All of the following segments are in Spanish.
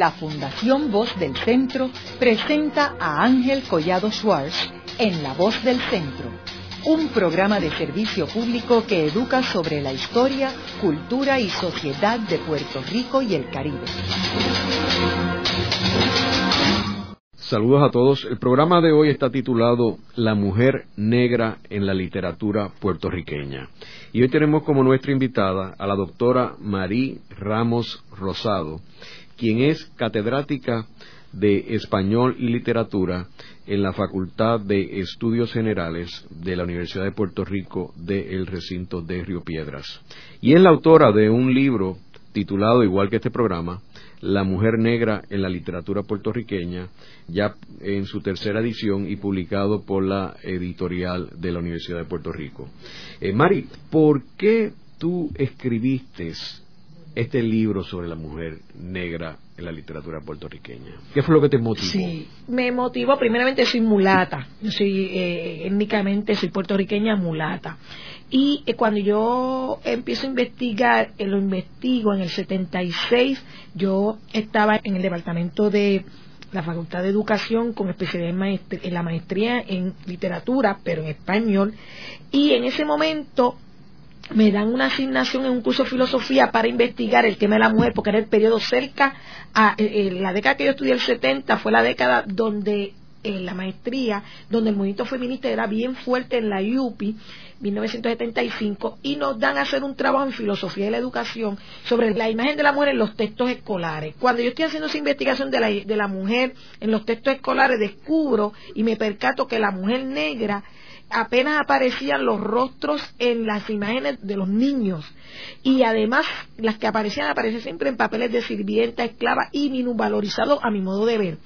la Fundación Voz del Centro presenta a Ángel Collado Schwartz en La Voz del Centro, un programa de servicio público que educa sobre la historia, cultura y sociedad de Puerto Rico y el Caribe. Saludos a todos. El programa de hoy está titulado La mujer negra en la literatura puertorriqueña. Y hoy tenemos como nuestra invitada a la doctora Marí Ramos Rosado, quien es catedrática de Español y Literatura en la Facultad de Estudios Generales de la Universidad de Puerto Rico del recinto de Río Piedras. Y es la autora de un libro titulado, igual que este programa, La mujer negra en la literatura puertorriqueña, ya en su tercera edición y publicado por la editorial de la Universidad de Puerto Rico. Eh, Mari, ¿por qué tú escribiste este libro sobre la mujer negra en la literatura puertorriqueña. ¿Qué fue lo que te motivó? Sí, me motivó, primeramente soy mulata, yo soy eh, étnicamente, soy puertorriqueña mulata. Y eh, cuando yo empiezo a investigar, eh, lo investigo en el 76, yo estaba en el departamento de la Facultad de Educación con especialidad en, en la maestría en literatura, pero en español, y en ese momento me dan una asignación en un curso de filosofía para investigar el tema de la mujer, porque era el periodo cerca a eh, eh, la década que yo estudié, el 70, fue la década donde en la maestría, donde el movimiento feminista era bien fuerte en la IUPI, 1975, y nos dan a hacer un trabajo en filosofía de la educación sobre la imagen de la mujer en los textos escolares. Cuando yo estoy haciendo esa investigación de la, de la mujer en los textos escolares, descubro y me percato que la mujer negra apenas aparecían los rostros en las imágenes de los niños y además las que aparecían aparecían siempre en papeles de sirvienta, esclava y minusvalorizado a mi modo de ver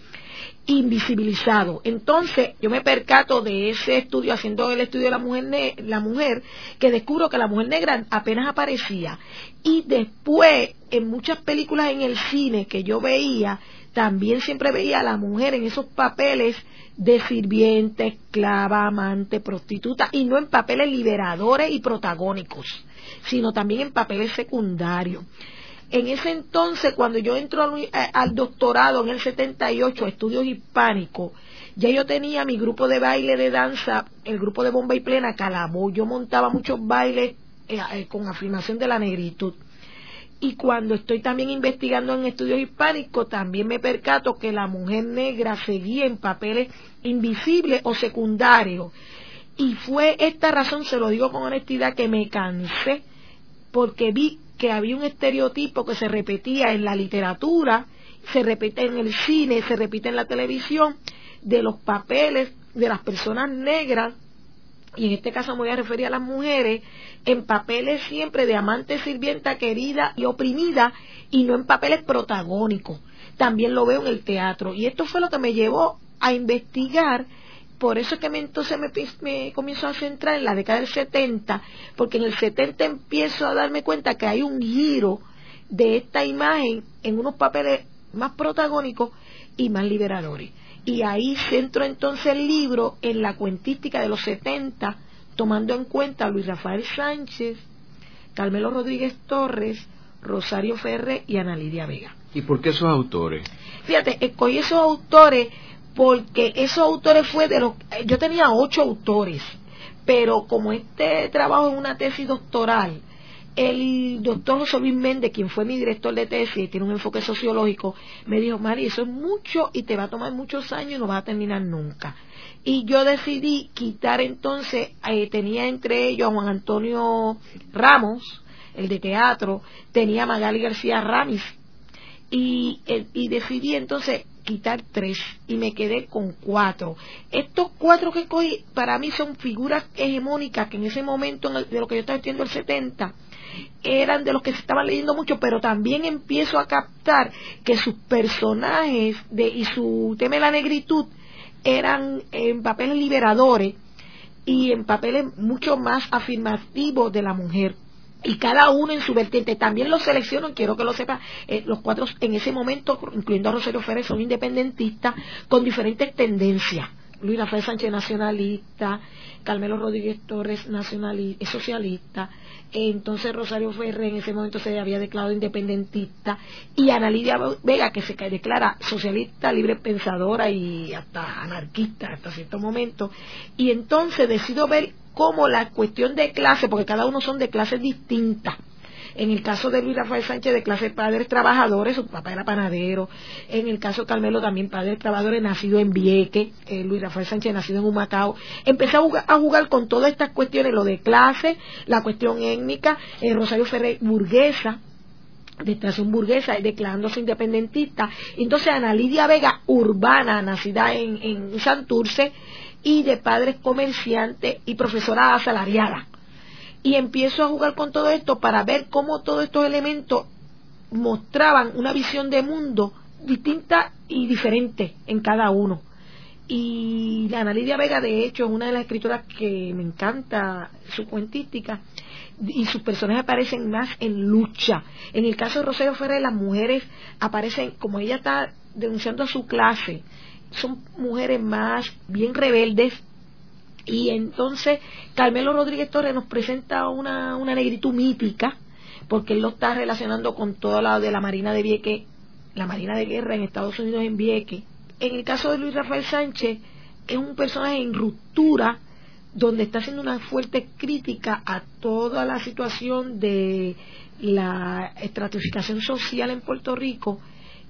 invisibilizado. Entonces, yo me percato de ese estudio, haciendo el estudio de la mujer, la mujer, que descubro que la mujer negra apenas aparecía. Y después, en muchas películas en el cine que yo veía, también siempre veía a la mujer en esos papeles de sirviente, esclava, amante, prostituta, y no en papeles liberadores y protagónicos, sino también en papeles secundarios. En ese entonces, cuando yo entro al, doctorado en el 78, estudios hispánicos, ya yo tenía mi grupo de baile de danza, el grupo de bomba y plena, Calabó. Yo montaba muchos bailes eh, eh, con afirmación de la negritud. Y cuando estoy también investigando en estudios hispánicos, también me percato que la mujer negra seguía en papeles invisibles o secundarios. Y fue esta razón, se lo digo con honestidad, que me cansé porque vi que había un estereotipo que se repetía en la literatura, se repite en el cine, se repite en la televisión, de los papeles de las personas negras y en este caso me voy a referir a las mujeres, en papeles siempre de amante, sirvienta, querida y oprimida, y no en papeles protagónicos. También lo veo en el teatro. Y esto fue lo que me llevó a investigar, por eso es que entonces me, me comienzo a centrar en la década del 70, porque en el 70 empiezo a darme cuenta que hay un giro de esta imagen en unos papeles más protagónicos y más liberadores y ahí centro entonces el libro en la cuentística de los 70, tomando en cuenta a Luis Rafael Sánchez, Carmelo Rodríguez Torres, Rosario Ferre y Ana Lidia Vega. ¿Y por qué esos autores? Fíjate, escogí esos autores porque esos autores fue de los... Yo tenía ocho autores, pero como este trabajo es una tesis doctoral, el doctor José Luis Méndez, quien fue mi director de tesis tiene un enfoque sociológico, me dijo, Mari, eso es mucho y te va a tomar muchos años y no va a terminar nunca. Y yo decidí quitar entonces, eh, tenía entre ellos a Juan Antonio Ramos, el de teatro, tenía a Magali García Ramis, y, eh, y decidí entonces quitar tres y me quedé con cuatro. Estos cuatro que cogí para mí son figuras hegemónicas que en ese momento de lo que yo estaba estudiando el 70 eran de los que se estaban leyendo mucho, pero también empiezo a captar que sus personajes y su tema de la negritud eran en papeles liberadores y en papeles mucho más afirmativos de la mujer y cada uno en su vertiente. También los selecciono, quiero que lo sepa, eh, los cuatro en ese momento, incluyendo a Rosario Ferrer, son independentistas con diferentes tendencias Luis Rafael Sánchez nacionalista, Carmelo Rodríguez Torres nacionalista, socialista, entonces Rosario Ferrer en ese momento se había declarado independentista. Y Ana Lidia Vega que se declara socialista, libre pensadora y hasta anarquista hasta cierto momento. Y entonces decido ver cómo la cuestión de clase, porque cada uno son de clases distintas, en el caso de Luis Rafael Sánchez, de clase padres trabajadores, su papá era panadero. En el caso de Carmelo, también padres trabajadores, nacido en Vieque. Eh, Luis Rafael Sánchez, nacido en Humacao. Empecé a jugar, con todas estas cuestiones, lo de clase, la cuestión étnica. Eh, Rosario Ferrer, burguesa, de extracción burguesa, declarándose independentista. Entonces, Ana Lidia Vega, urbana, nacida en, en Santurce, y de padres comerciantes y profesora asalariada y empiezo a jugar con todo esto para ver cómo todos estos elementos mostraban una visión de mundo distinta y diferente en cada uno. Y la Ana Lidia Vega, de hecho, es una de las escritoras que me encanta su cuentística y sus personajes aparecen más en lucha. En el caso de Rosario Ferrer, las mujeres aparecen, como ella está denunciando a su clase, son mujeres más bien rebeldes, y entonces Carmelo Rodríguez Torres nos presenta una, una negritud mítica, porque él lo está relacionando con todo lado de la Marina de Vieque, la Marina de Guerra en Estados Unidos en Vieque. En el caso de Luis Rafael Sánchez, es un personaje en ruptura, donde está haciendo una fuerte crítica a toda la situación de la estratificación social en Puerto Rico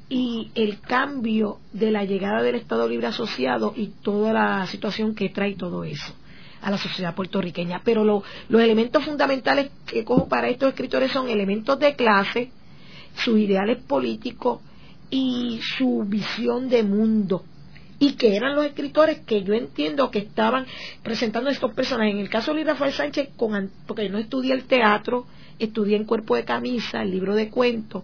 y el cambio de la llegada del Estado Libre Asociado y toda la situación que trae todo eso a la sociedad puertorriqueña. Pero los elementos fundamentales que cojo para estos escritores son elementos de clase, sus ideales políticos y su visión de mundo. Y que eran los escritores que yo entiendo que estaban presentando estos personajes. En el caso de Rafael Sánchez, con, porque no estudié el teatro, estudié en Cuerpo de Camisa, el libro de cuentos,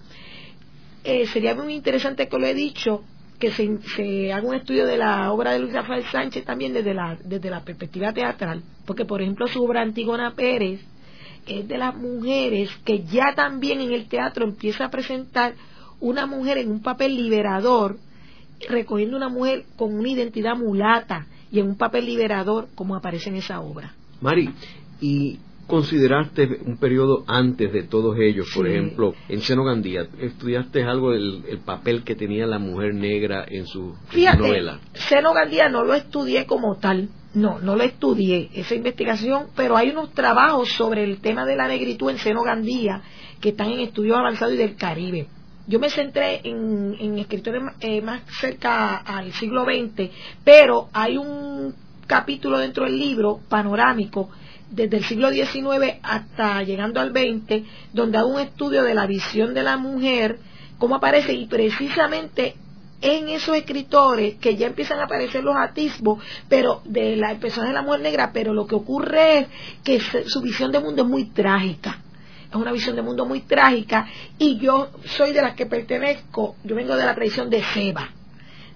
eh, sería muy interesante que lo he dicho que se, haga un estudio de la obra de Luis Rafael Sánchez también desde la, desde la perspectiva teatral, porque por ejemplo su obra Antigona Pérez es de las mujeres que ya también en el teatro empieza a presentar una mujer en un papel liberador, recogiendo una mujer con una identidad mulata y en un papel liberador como aparece en esa obra. Mari, y consideraste un periodo antes de todos ellos? Por ejemplo, en Seno Gandía, ¿estudiaste algo del papel que tenía la mujer negra en su, novela? Seno Gandía no lo estudié como tal, no, no lo estudié, esa investigación, pero hay unos trabajos sobre el tema de la negritud en Seno Gandía que están en estudios avanzados y del Caribe. Yo me centré en, escritores eh, más cerca al siglo XX, pero hay un capítulo dentro del libro panorámico desde el siglo XIX hasta llegando al XX, donde hago un estudio de la visión de la mujer, cómo aparece, y precisamente en esos escritores que ya empiezan a aparecer los atisbos, pero de la persona de la mujer negra, pero lo que ocurre es que su visión de mundo es muy trágica. Es una visión de mundo muy trágica y yo soy de las que pertenezco, yo vengo de la tradición de Seba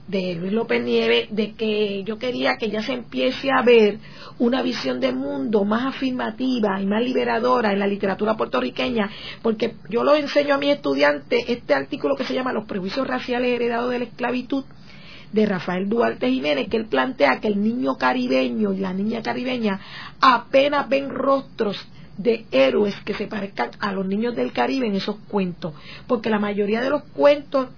de Luis López Nieves de que yo quería que ya se empiece a ver una visión del mundo más afirmativa y más liberadora en la literatura puertorriqueña, porque yo lo enseño a mis estudiantes este artículo que se llama Los prejuicios raciales heredados de la esclavitud de Rafael Duarte Jiménez, que él plantea que el niño caribeño y la niña caribeña apenas ven rostros de héroes que se parezcan a los niños del Caribe en esos cuentos, porque la mayoría de los cuentos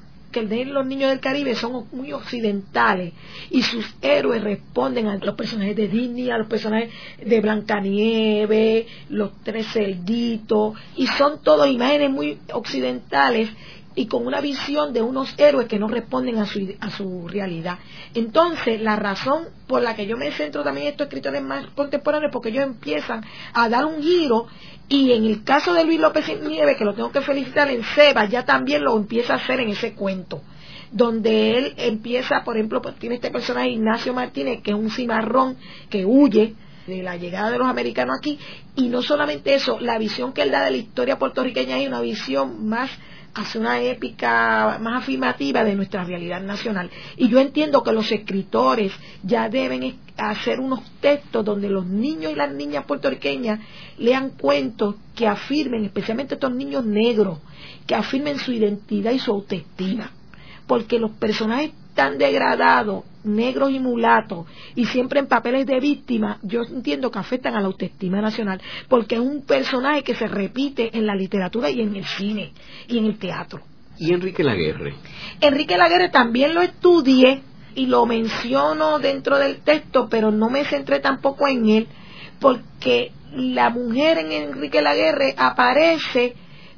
los niños del Caribe son muy occidentales y sus héroes responden a los personajes de Disney, a los personajes de Blancanieves, los tres cerditos, y son todas imágenes muy occidentales y con una visión de unos héroes que no responden a su, a su realidad. Entonces, la razón por la que yo me centro también en estos escritores más contemporáneos, porque ellos empiezan a dar un giro, y en el caso de Luis López Nieves, que lo tengo que felicitar en Seba, ya también lo empieza a hacer en ese cuento donde él empieza, por ejemplo, pues, tiene este personaje Ignacio Martínez, que es un cimarrón que huye de la llegada de los americanos aquí, y no solamente eso, la visión que él da de la historia puertorriqueña es una visión más hace una épica más afirmativa de nuestra realidad nacional. Y yo entiendo que los escritores ya deben hacer unos textos donde los niños y las niñas puertorriqueñas lean cuentos que afirmen, especialmente estos niños negros, que afirmen su identidad y su autoestima. Porque los personajes tan degradados negros y mulatos y siempre en papeles de víctima, yo entiendo que afectan a la autoestima nacional, porque es un personaje que se repite en la literatura y en el cine y en el teatro. ¿Y Enrique Laguerre? Enrique Laguerre también lo estudié y lo menciono dentro del texto, pero no me centré tampoco en él, porque la mujer en Enrique Laguerre aparece,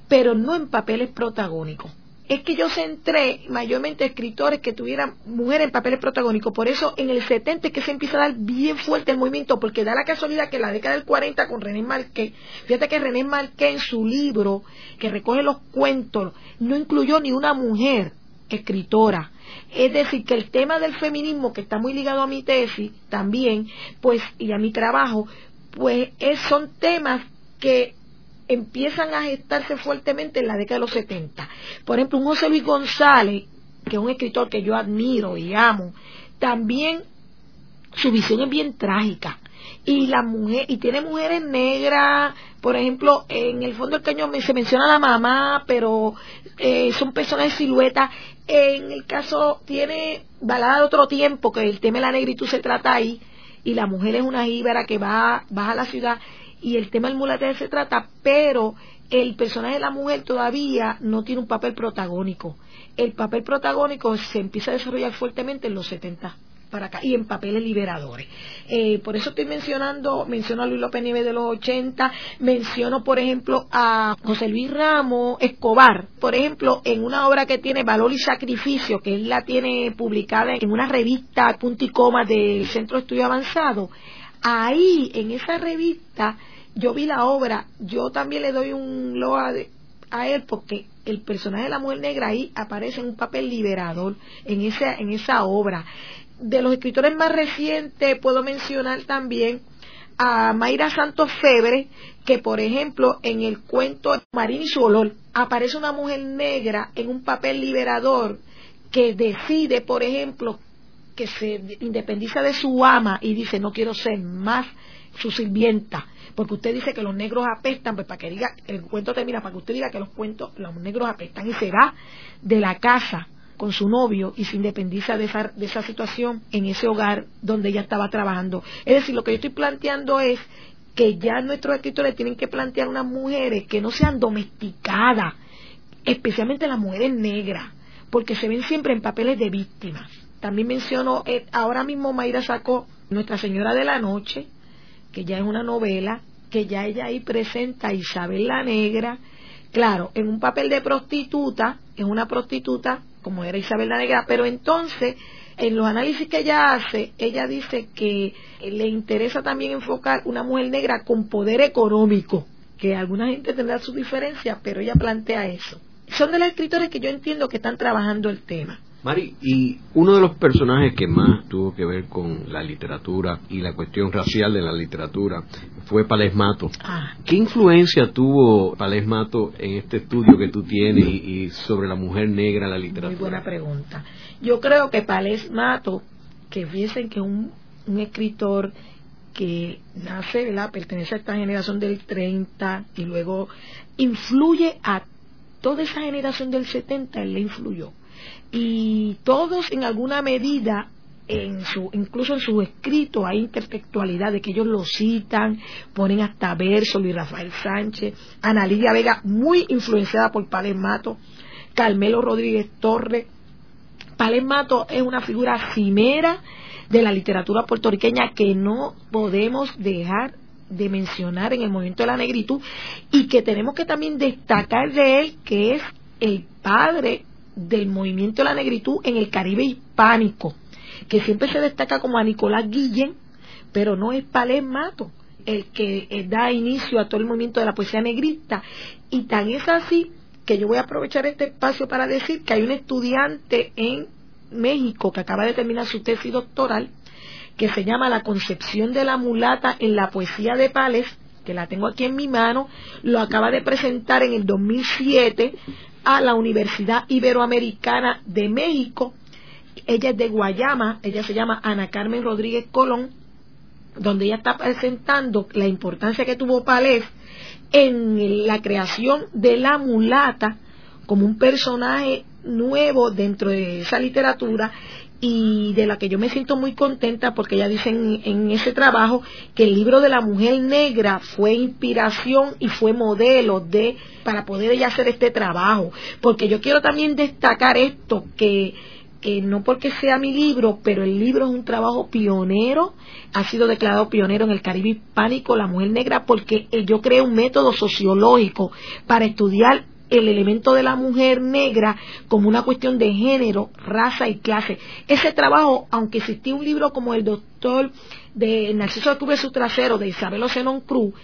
pero no en papeles protagónicos es que yo centré mayormente escritores que tuvieran mujeres en papeles protagónicos. Por eso en el 70 es que se empieza a dar bien fuerte el movimiento, porque da la casualidad que la década del 40 con René Marqué, fíjate que René Marqué en su libro, que recoge los cuentos, no incluyó ni una mujer escritora. Es decir, que el tema del feminismo, que está muy ligado a mi tesis también, pues, y a mi trabajo, pues son temas que empiezan a gestarse fuertemente en la década de los 70. Por ejemplo, un José Luis González, que es un escritor que yo admiro y amo, también su visión es bien trágica. Y la mujer, y tiene mujeres negras, por ejemplo, en el fondo del cañón se menciona a la mamá, pero eh, son personas de silueta. En el caso, tiene balada de otro tiempo, que el tema de la negritud se trata ahí, y la mujer es una íbera que va, va a la ciudad y el tema del mulateo se trata, pero el personaje de la mujer todavía no tiene un papel protagónico. El papel protagónico se empieza a desarrollar fuertemente en los 70 para acá y en papeles liberadores. Eh, por eso estoy mencionando, menciono a Luis López Nieves de los 80, menciono por ejemplo a José Luis Ramos Escobar, por ejemplo, en una obra que tiene Valor y Sacrificio, que él la tiene publicada en una revista punto y coma del Centro de Estudio Avanzado, ahí en esa revista yo vi la obra, yo también le doy un loa a él porque el personaje de la mujer negra ahí aparece en un papel liberador en esa, en esa obra. De los escritores más recientes puedo mencionar también a Mayra Santos Febre, que por ejemplo en el cuento Marín y su olor aparece una mujer negra en un papel liberador que decide, por ejemplo, que se independiza de su ama y dice no quiero ser más su sirvienta, porque usted dice que los negros apestan, pues para que diga, el cuento termina para que usted diga que los cuentos, los negros apestan y se va de la casa con su novio y se independiza de esa, de esa situación en ese hogar donde ella estaba trabajando. Es decir, lo que yo estoy planteando es que ya nuestros escritores tienen que plantear unas mujeres que no sean domesticadas, especialmente las mujeres negras, porque se ven siempre en papeles de víctimas también menciono, eh, ahora mismo Mayra sacó Nuestra Señora de la Noche, que ya es una novela, que ya ella ahí presenta a Isabel la Negra, claro, en un papel de prostituta, es una prostituta, como era Isabel la Negra, pero entonces, en los análisis que ella hace, ella dice que le interesa también enfocar una mujer negra con poder económico, que alguna gente tendrá su diferencia, pero ella plantea eso. Son de las escritores que yo entiendo que están trabajando el tema. Mari, y uno de los personajes que más tuvo que ver con la literatura y la cuestión racial de la literatura fue Palesmato. Ah. ¿Qué influencia tuvo Palesmato en este estudio que tú tienes y, sobre la mujer negra en la literatura? Muy buena pregunta. Yo creo que Palesmato, que fíjense que un, un escritor que nace, ¿verdad? pertenece a esta generación del 30 y luego influye a toda esa generación del 70, él le influyó y todos en alguna medida en su, incluso en sus escritos hay intertextualidad de que ellos lo citan, ponen hasta verso Luis Rafael Sánchez, Ana Lidia Vega, muy influenciada por Pales Mato, Carmelo Rodríguez Torres. Pales Mato es una figura cimera de la literatura puertorriqueña que no podemos dejar de mencionar en el movimiento de la negritud y que tenemos que también destacar de él que es el padre del movimiento de la negritud en el Caribe hispánico, que siempre se destaca como a Nicolás Guillén, pero no es Palés Mato el que eh, da inicio a todo el movimiento de la poesía negrista. Y tan es así que yo voy a aprovechar este espacio para decir que hay un estudiante en México que acaba de terminar su tesis doctoral, que se llama La concepción de la mulata en la poesía de Pales, que la tengo aquí en mi mano, lo acaba de presentar en el 2007 a la Universidad Iberoamericana de México. Ella es de Guayama, ella se llama Ana Carmen Rodríguez Colón, donde ella está presentando la importancia que tuvo Palés en la creación de la mulata como un personaje nuevo dentro de esa literatura y de la que yo me siento muy contenta porque ella dice en, ese trabajo que el libro de la mujer negra fue inspiración y fue modelo de para poder ella hacer este trabajo. Porque yo quiero también destacar esto que no porque sea mi libro, pero el libro es un trabajo pionero, ha sido declarado pionero en el Caribe hispánico, la mujer negra, porque yo creé un método sociológico para estudiar el elemento de la mujer negra como una cuestión de género, raza y clase. Ese trabajo, aunque existía un libro como el doctor de Narciso de su trasero de Isabel Ocenon Cruz,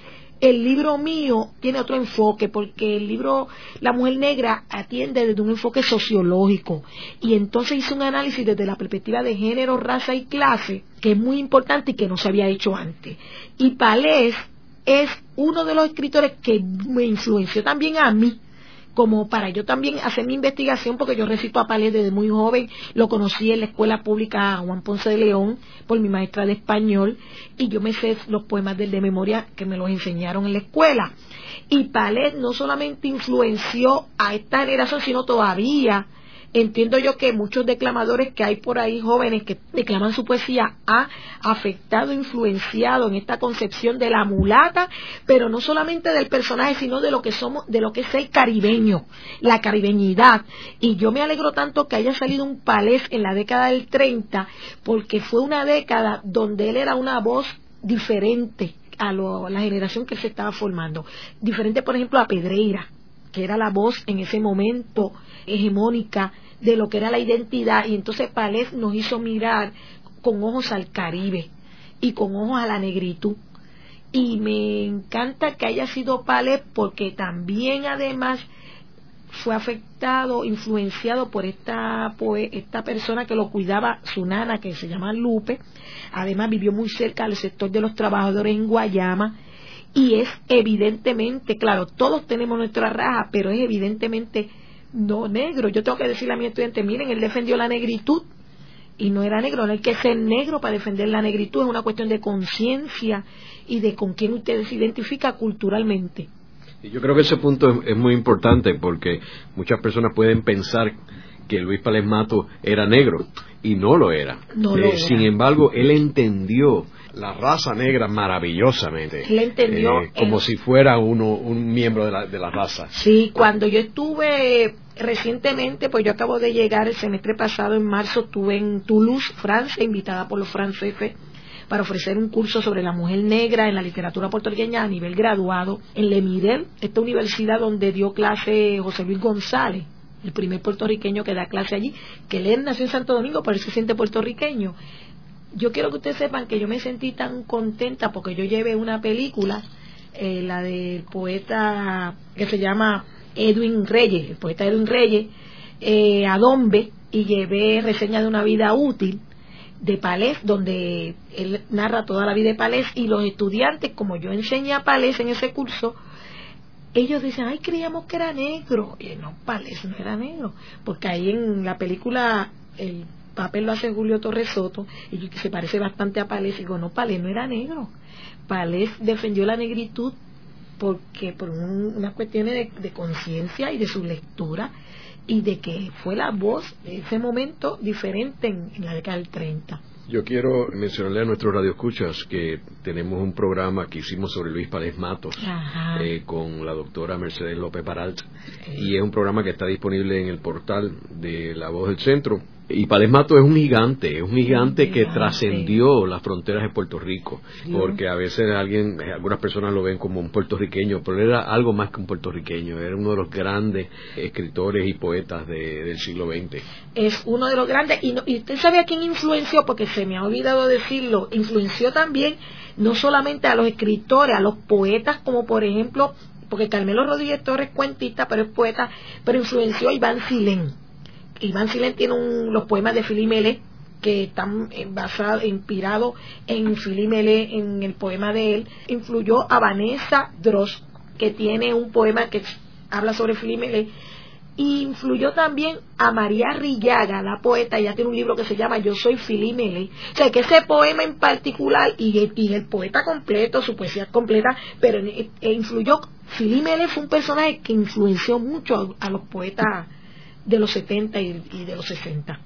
el libro mío tiene otro enfoque porque el libro La mujer negra atiende desde un enfoque sociológico y entonces hice un análisis desde la perspectiva de género, raza y clase que es muy importante y que no se había hecho antes. Y Palés es uno de los escritores que me influenció también a mí como para yo también hacer mi investigación, porque yo recito a Palés desde muy joven, lo conocí en la escuela pública Juan Ponce de León por mi maestra de español, y yo me sé los poemas del de memoria que me los enseñaron en la escuela. Y Palés no solamente influenció a esta generación, sino todavía entiendo yo que muchos declamadores que hay por ahí jóvenes que declaman su poesía ha afectado, influenciado en esta concepción de la mulata, pero no solamente del personaje, sino de lo que somos, de lo que es el caribeño, la caribeñidad. Y yo me alegro tanto que haya salido un palés en la década del 30, porque fue una década donde él era una voz diferente a, la generación que se estaba formando. Diferente, por ejemplo, a Pedreira, que era la voz en ese momento hegemónica de lo que era la identidad y entonces Palés nos hizo mirar con ojos al Caribe y con ojos a la negritud. Y me encanta que haya sido Palés porque también además fue afectado, influenciado por esta, esta persona que lo cuidaba, su nana, que se llama Lupe. Además vivió muy cerca del sector de los trabajadores en Guayama. Y es evidentemente, claro, todos tenemos nuestra raja, pero es evidentemente no negro. Yo tengo que decirle a mi estudiante, miren, él defendió la negritud y no era negro, no hay que ser negro para defender la negritud, es una cuestión de conciencia y de con quién usted se identifica culturalmente. Yo creo que ese punto es, muy importante porque muchas personas pueden pensar que Luis Pález Mato era negro y no lo era. Eh, sin embargo, él entendió la raza negra maravillosamente. Él entendió. Eh, como si fuera uno, un miembro de la, de la raza. Sí, cuando yo estuve recientemente, pues yo acabo de llegar el semestre pasado, en marzo, estuve en Toulouse, Francia, invitada por los franceses para ofrecer un curso sobre la mujer negra en la literatura puertorriqueña a nivel graduado en Le esta universidad donde dio clase José Luis González, el primer puertorriqueño que da clase allí, que él nació en Santo Domingo, pero él se siente puertorriqueño yo quiero que ustedes sepan que yo me sentí tan contenta porque yo llevé una película, eh, la del poeta que se llama Edwin Reyes, el poeta Edwin Reyes, eh, a Dombe, y llevé reseña de una vida útil de Palés, donde él narra toda la vida de Palés, y los estudiantes, como yo enseñé a Palés en ese curso, ellos dicen, ay, creíamos que era negro. Y no, Palés no era negro, porque ahí en la película el papel lo hace Julio Torres Soto y que se parece bastante a Palés. Y digo, no, Palés no era negro. Palés defendió la negritud porque por unas cuestiones de, conciencia y de su lectura y de que fue la voz de ese momento diferente en, en la década del 30. Yo quiero mencionarle a nuestros radioescuchas que tenemos un programa que hicimos sobre Luis Pález Matos eh, con la doctora Mercedes López Baralt y es un programa que está disponible en el portal de La Voz del Centro y Pález Mato es un gigante, es un gigante que trascendió las fronteras de Puerto Rico, porque a veces alguien, algunas personas lo ven como un puertorriqueño, pero era algo más que un puertorriqueño, era uno de los grandes escritores y poetas del siglo XX. Es uno de los grandes, y, y usted sabe a quién influenció, porque se me ha olvidado decirlo, influenció también no solamente a los escritores, a los poetas, como por ejemplo, porque Carmelo Rodríguez Torres es cuentista, pero es poeta, pero influenció a Iván Silén Iván Silén tiene los poemas de Filimele que están eh, basados, inspirados en Filimele, en el poema de él. Influyó a Vanessa Dross, que tiene un poema que habla sobre Filimele. Y influyó también a María Rillaga, la poeta, ella tiene un libro que se llama Yo soy Filimele. O sea, que ese poema en particular, y, el poeta completo, su poesía completa, pero e, influyó, Filimele fue un personaje que influenció mucho a los poetas de los 70 y, de los 60.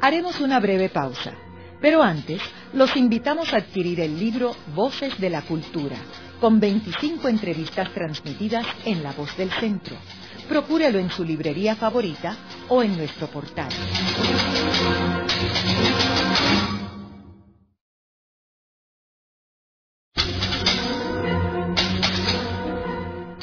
Haremos una breve pausa, pero antes los invitamos a adquirir el libro Voces de la Cultura, con 25 entrevistas transmitidas en La Voz del Centro. Procúrelo en su librería favorita o en nuestro portal.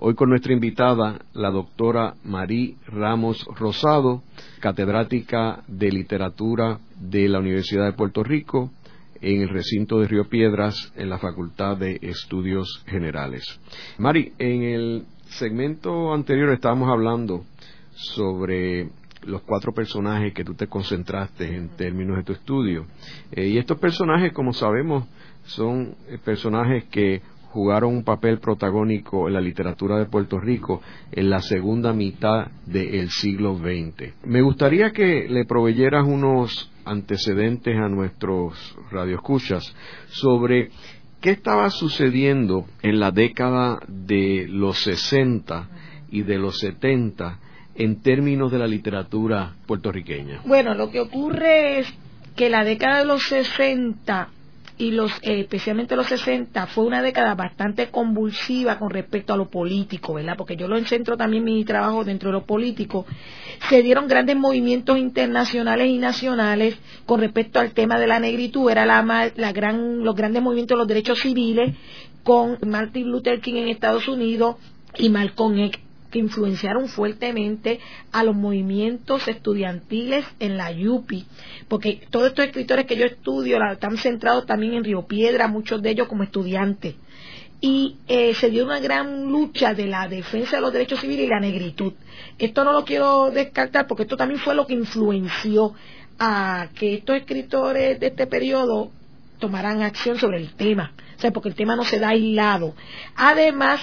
Hoy con nuestra invitada, la doctora Marí Ramos Rosado, catedrática de literatura de la Universidad de Puerto Rico en el recinto de Río Piedras en la Facultad de Estudios Generales. Mari, en el segmento anterior estábamos hablando sobre los cuatro personajes que tú te concentraste en términos de tu estudio. Eh, y estos personajes, como sabemos, son eh, personajes que jugaron un papel protagónico en la literatura de Puerto Rico en la segunda mitad del siglo XX. Me gustaría que le proveyeras unos antecedentes a nuestros radioescuchas sobre qué estaba sucediendo en la década de los 60 y de los 70 en términos de la literatura puertorriqueña? Bueno, lo que ocurre es que la década de los 60 y los eh, especialmente los 60 fue una década bastante convulsiva con respecto a lo político, ¿verdad? Porque yo lo centro también mi trabajo dentro de lo político. Se dieron grandes movimientos internacionales y nacionales con respecto al tema de la negritud, era la, la gran, los grandes movimientos de los derechos civiles con Martin Luther King en Estados Unidos y Malcolm X que influenciaron fuertemente a los movimientos estudiantiles en la YUPI, porque todos estos escritores que yo estudio están centrados también en Río Piedra, muchos de ellos como estudiantes. Y eh, se dio una gran lucha de la defensa de los derechos civiles y la negritud. Esto no lo quiero descartar porque esto también fue lo que influenció a que estos escritores de este periodo tomaran acción sobre el tema, o sea, porque el tema no se da aislado. Además,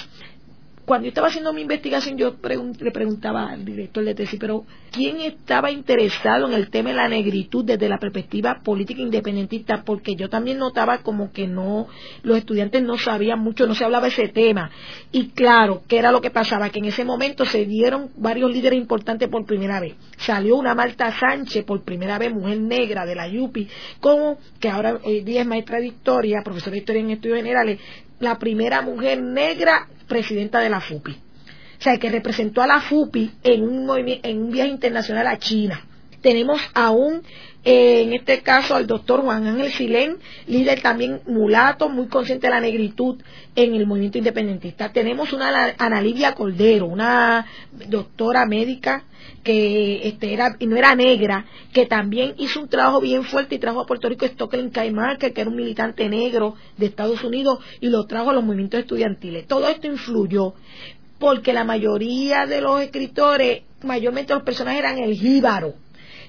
cuando yo estaba haciendo mi investigación, yo le preguntaba al director de tesis, pero ¿quién estaba interesado en el tema de la negritud desde la perspectiva política independentista? Porque yo también notaba como que no, los estudiantes no sabían mucho, no se hablaba ese tema. Y claro, ¿qué era lo que pasaba? Que en ese momento se dieron varios líderes importantes por primera vez. Salió una Marta Sánchez, por primera vez, mujer negra de la YUPI, como que ahora hoy día es maestra de historia, profesora de historia en estudios generales, la primera mujer negra presidenta de la FUPI. O sea, que representó a la FUPI en un, un viaje internacional a China. Tenemos aún, en este caso, al doctor Juan Ángel Silén, líder también mulato, muy consciente de la negritud en el movimiento independentista. Tenemos una Ana Livia Cordero, una doctora médica que este, era, no era negra, que también hizo un trabajo bien fuerte y trajo a Puerto Rico Stocklin Marker, que era un militante negro de Estados Unidos, y lo trajo a los movimientos estudiantiles. Todo esto influyó porque la mayoría de los escritores, mayormente los personajes eran el jíbaro.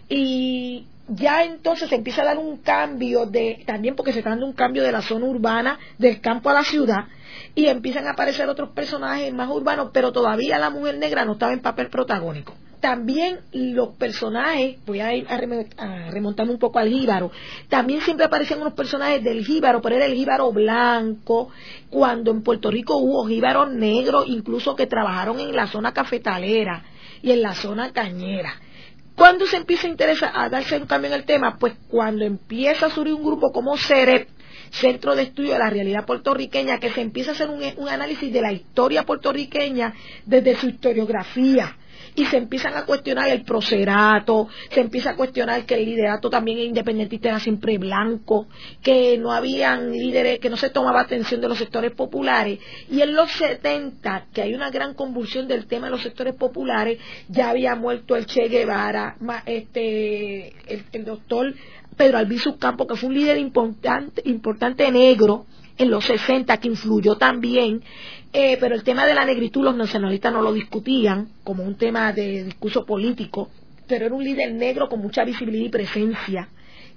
Y ya entonces se empieza a dar un cambio de, también porque se está dando un cambio de la zona urbana, del campo a la ciudad, y empiezan a aparecer otros personajes más urbanos, pero todavía la mujer negra no estaba en papel protagónico también los personajes, voy a, ir a, remontarme un poco al jíbaro, también siempre aparecían unos personajes del jíbaro, pero era el jíbaro blanco, cuando en Puerto Rico hubo jíbaros negros, incluso que trabajaron en la zona cafetalera y en la zona cañera. ¿Cuándo se empieza a interesar, a darse en el tema? Pues cuando empieza a surgir un grupo como CEREP, Centro de Estudio de la Realidad Puertorriqueña, que se empieza a hacer un análisis de la historia puertorriqueña desde su historiografía, y se empiezan a cuestionar el procerato, se empieza a cuestionar que el liderato también independentista era siempre blanco, que no habían líderes, que no se tomaba atención de los sectores populares. Y en los 70, que hay una gran convulsión del tema de los sectores populares, ya había muerto el Che Guevara, este, el, doctor Pedro Albizu Campo, que fue un líder importante, importante negro en los 60, que influyó también eh, pero el tema de la negritud los nacionalistas no lo discutían como un tema de discurso político, pero era un líder negro con mucha visibilidad y presencia.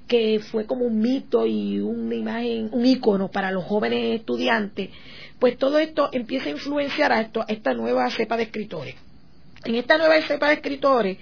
que fue como un mito y una imagen, un ícono para los jóvenes estudiantes, pues todo esto empieza a influenciar a, esto, a esta nueva cepa de escritores. En esta nueva cepa de escritores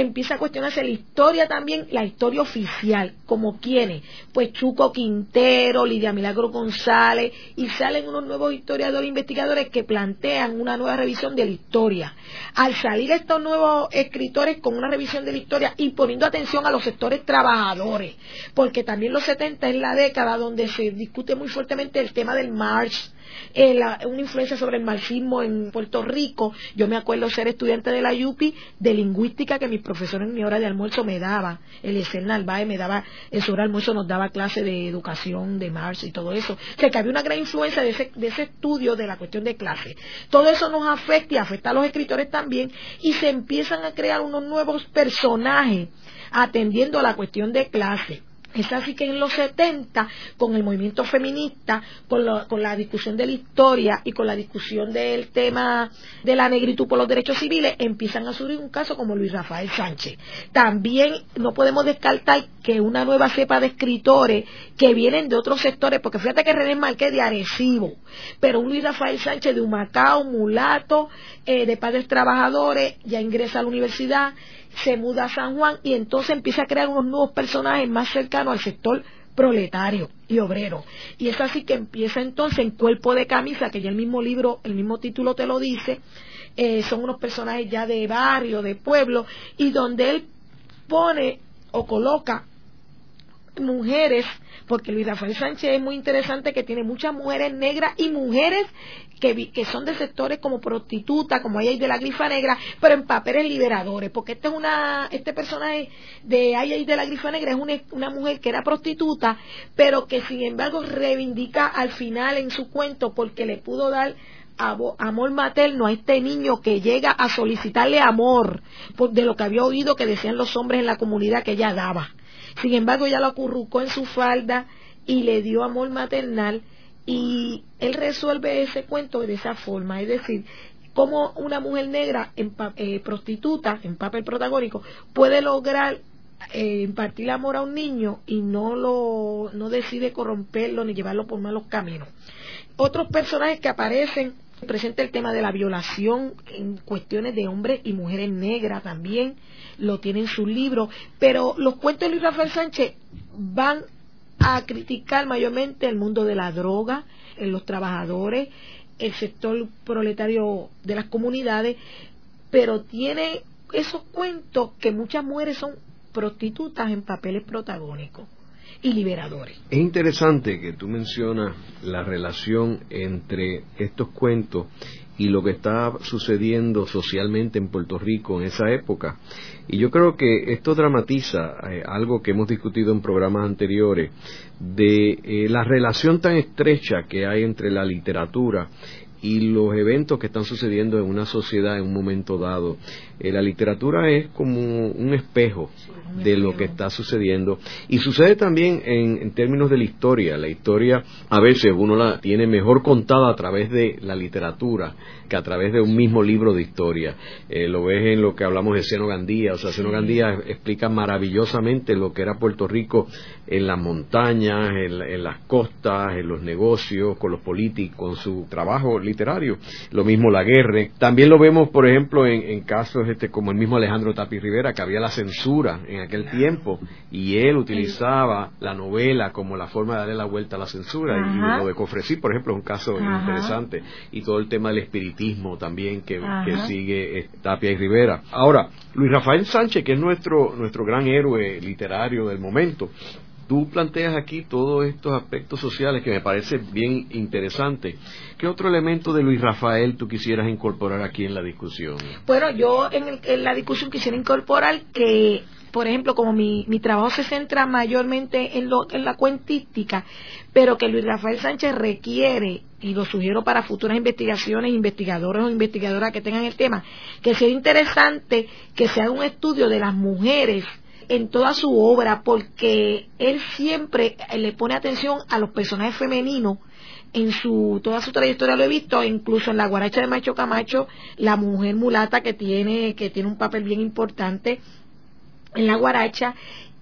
empieza a cuestionarse la historia también, la historia oficial, como quiénes, pues Chuco Quintero, Lidia Milagro González, y salen unos nuevos historiadores investigadores que plantean una nueva revisión de la historia. Al salir estos nuevos escritores con una revisión de la historia y poniendo atención a los sectores trabajadores, porque también los 70 es la década donde se discute muy fuertemente el tema del March, eh, una influencia sobre el marxismo en Puerto Rico. Yo me acuerdo ser estudiante de la UPI de lingüística que mis profesores en mi hora de almuerzo me daba. El Esel Narváez me daba, en su hora de almuerzo nos daba clase de educación, de Marx y todo eso. O sea que había una gran influencia de ese, de ese estudio de la cuestión de clase. Todo eso nos afecta y afecta a los escritores también y se empiezan a crear unos nuevos personajes atendiendo a la cuestión de clase. Es así que en los 70, con el movimiento feminista, con, la discusión de la historia y con la discusión del tema de la negritud por los derechos civiles, empiezan a surgir un caso como Luis Rafael Sánchez. También no podemos descartar que una nueva cepa de escritores que vienen de otros sectores, porque fíjate que René Marqués de Arecibo, pero un Luis Rafael Sánchez de Humacao, mulato, eh, de padres trabajadores, ya ingresa a la universidad, se muda a San Juan y entonces empieza a crear unos nuevos personajes más cercanos al sector proletario y obrero. Y es así que empieza entonces en Cuerpo de Camisa, que ya el mismo libro, el mismo título te lo dice, eh, son unos personajes ya de barrio, de pueblo, y donde él pone o coloca mujeres, porque Luis Rafael Sánchez es muy interesante que tiene muchas mujeres negras y mujeres que, son de sectores como prostituta, como hay de la grifa negra, pero en papeles liberadores, porque este es una, este personaje de ahí de la grifa negra es una mujer que era prostituta, pero que sin embargo reivindica al final en su cuento porque le pudo dar amor materno a este niño que llega a solicitarle amor de lo que había oído que decían los hombres en la comunidad que ella daba. Sin embargo, ella lo acurrucó en su falda y le dio amor maternal y él resuelve ese cuento de esa forma, es decir, cómo una mujer negra eh, prostituta, en papel protagónico, puede lograr eh, impartir amor a un niño y no lo no decide corromperlo ni llevarlo por malos caminos. Otros personajes que aparecen presenta el tema de la violación en cuestiones de hombres y mujeres negras también, lo tiene en su libro, pero los cuentos de Luis Rafael Sánchez van a criticar mayormente el mundo de la droga, en los trabajadores, el sector proletario de las comunidades, pero tiene esos cuentos que muchas mujeres son prostitutas en papeles protagónicos y liberadores. Es interesante que tú mencionas la relación entre estos cuentos y lo que está sucediendo socialmente en Puerto Rico en esa época. Y yo creo que esto dramatiza eh, algo que hemos discutido en programas anteriores, de eh, la relación tan estrecha que hay entre la literatura y los eventos que están sucediendo en una sociedad en un momento dado. Eh, la literatura es como un espejo de lo que está sucediendo y sucede también en, términos de la historia. La historia a veces uno la tiene mejor contada a través de la literatura que a través de un mismo libro de historia. Eh, lo ves en lo que hablamos de Seno Gandía, o sea, Seno Gandía explica maravillosamente lo que era Puerto Rico en las montañas, en, las costas, en los negocios, con los políticos, con su trabajo literario. Lo mismo la guerra. También lo vemos, por ejemplo, en casos este, como el mismo Alejandro Tapi Rivera, que había la censura en aquel tiempo y él utilizaba la novela como la forma de darle la vuelta a la censura. Y lo de Cofresí, por ejemplo, es un caso interesante. Y todo el tema del espiritismo también que, sigue eh, Tapia y Rivera. Ahora, Luis Rafael Sánchez, que es nuestro, nuestro gran héroe literario del momento, Tú planteas aquí todos estos aspectos sociales que me parece bien interesante. ¿Qué otro elemento de Luis Rafael tú quisieras incorporar aquí en la discusión? Bueno, yo en, la discusión quisiera incorporar que, por ejemplo, como mi, mi trabajo se centra mayormente en, lo, en la cuentística, pero que Luis Rafael Sánchez requiere, y lo sugiero para futuras investigaciones, investigadores o investigadoras que tengan el tema, que sea interesante que se haga un estudio de las mujeres en toda su obra porque él siempre le pone atención a los personajes femeninos en su toda su trayectoria lo he visto incluso en la guaracha de Macho Camacho la mujer mulata que tiene que tiene un papel bien importante en la guaracha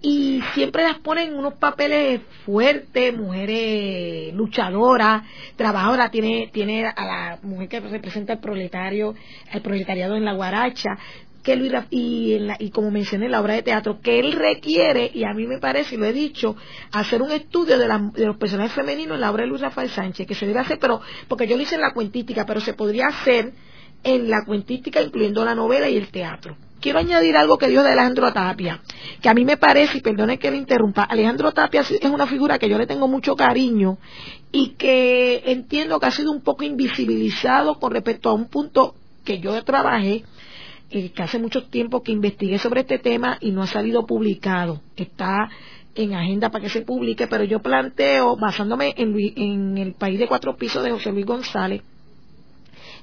y siempre las ponen en unos papeles fuertes, mujeres luchadoras, trabajadoras, tiene, tiene a la mujer que representa el proletario, el proletariado en la guaracha, que Luis, y, en la, y como mencioné la obra de teatro, que él requiere, y a mí me parece, y lo he dicho, hacer un estudio de, de los personajes femeninos en la obra de Luis Rafael Sánchez, que se debe hacer, pero, porque yo lo hice en la cuentística, pero se podría hacer en la cuentística incluyendo la novela y el teatro. Quiero añadir algo que dijo de Alejandro Tapia, que a mí me parece, y perdone que le interrumpa, Alejandro Tapia es una figura que yo le tengo mucho cariño y que entiendo que ha sido un poco invisibilizado con respecto a un punto que yo trabajé, que hace mucho tiempo que investigué sobre este tema y no ha salido publicado. Está en agenda para que se publique, pero yo planteo, basándome en, en el país de cuatro pisos de José Luis González,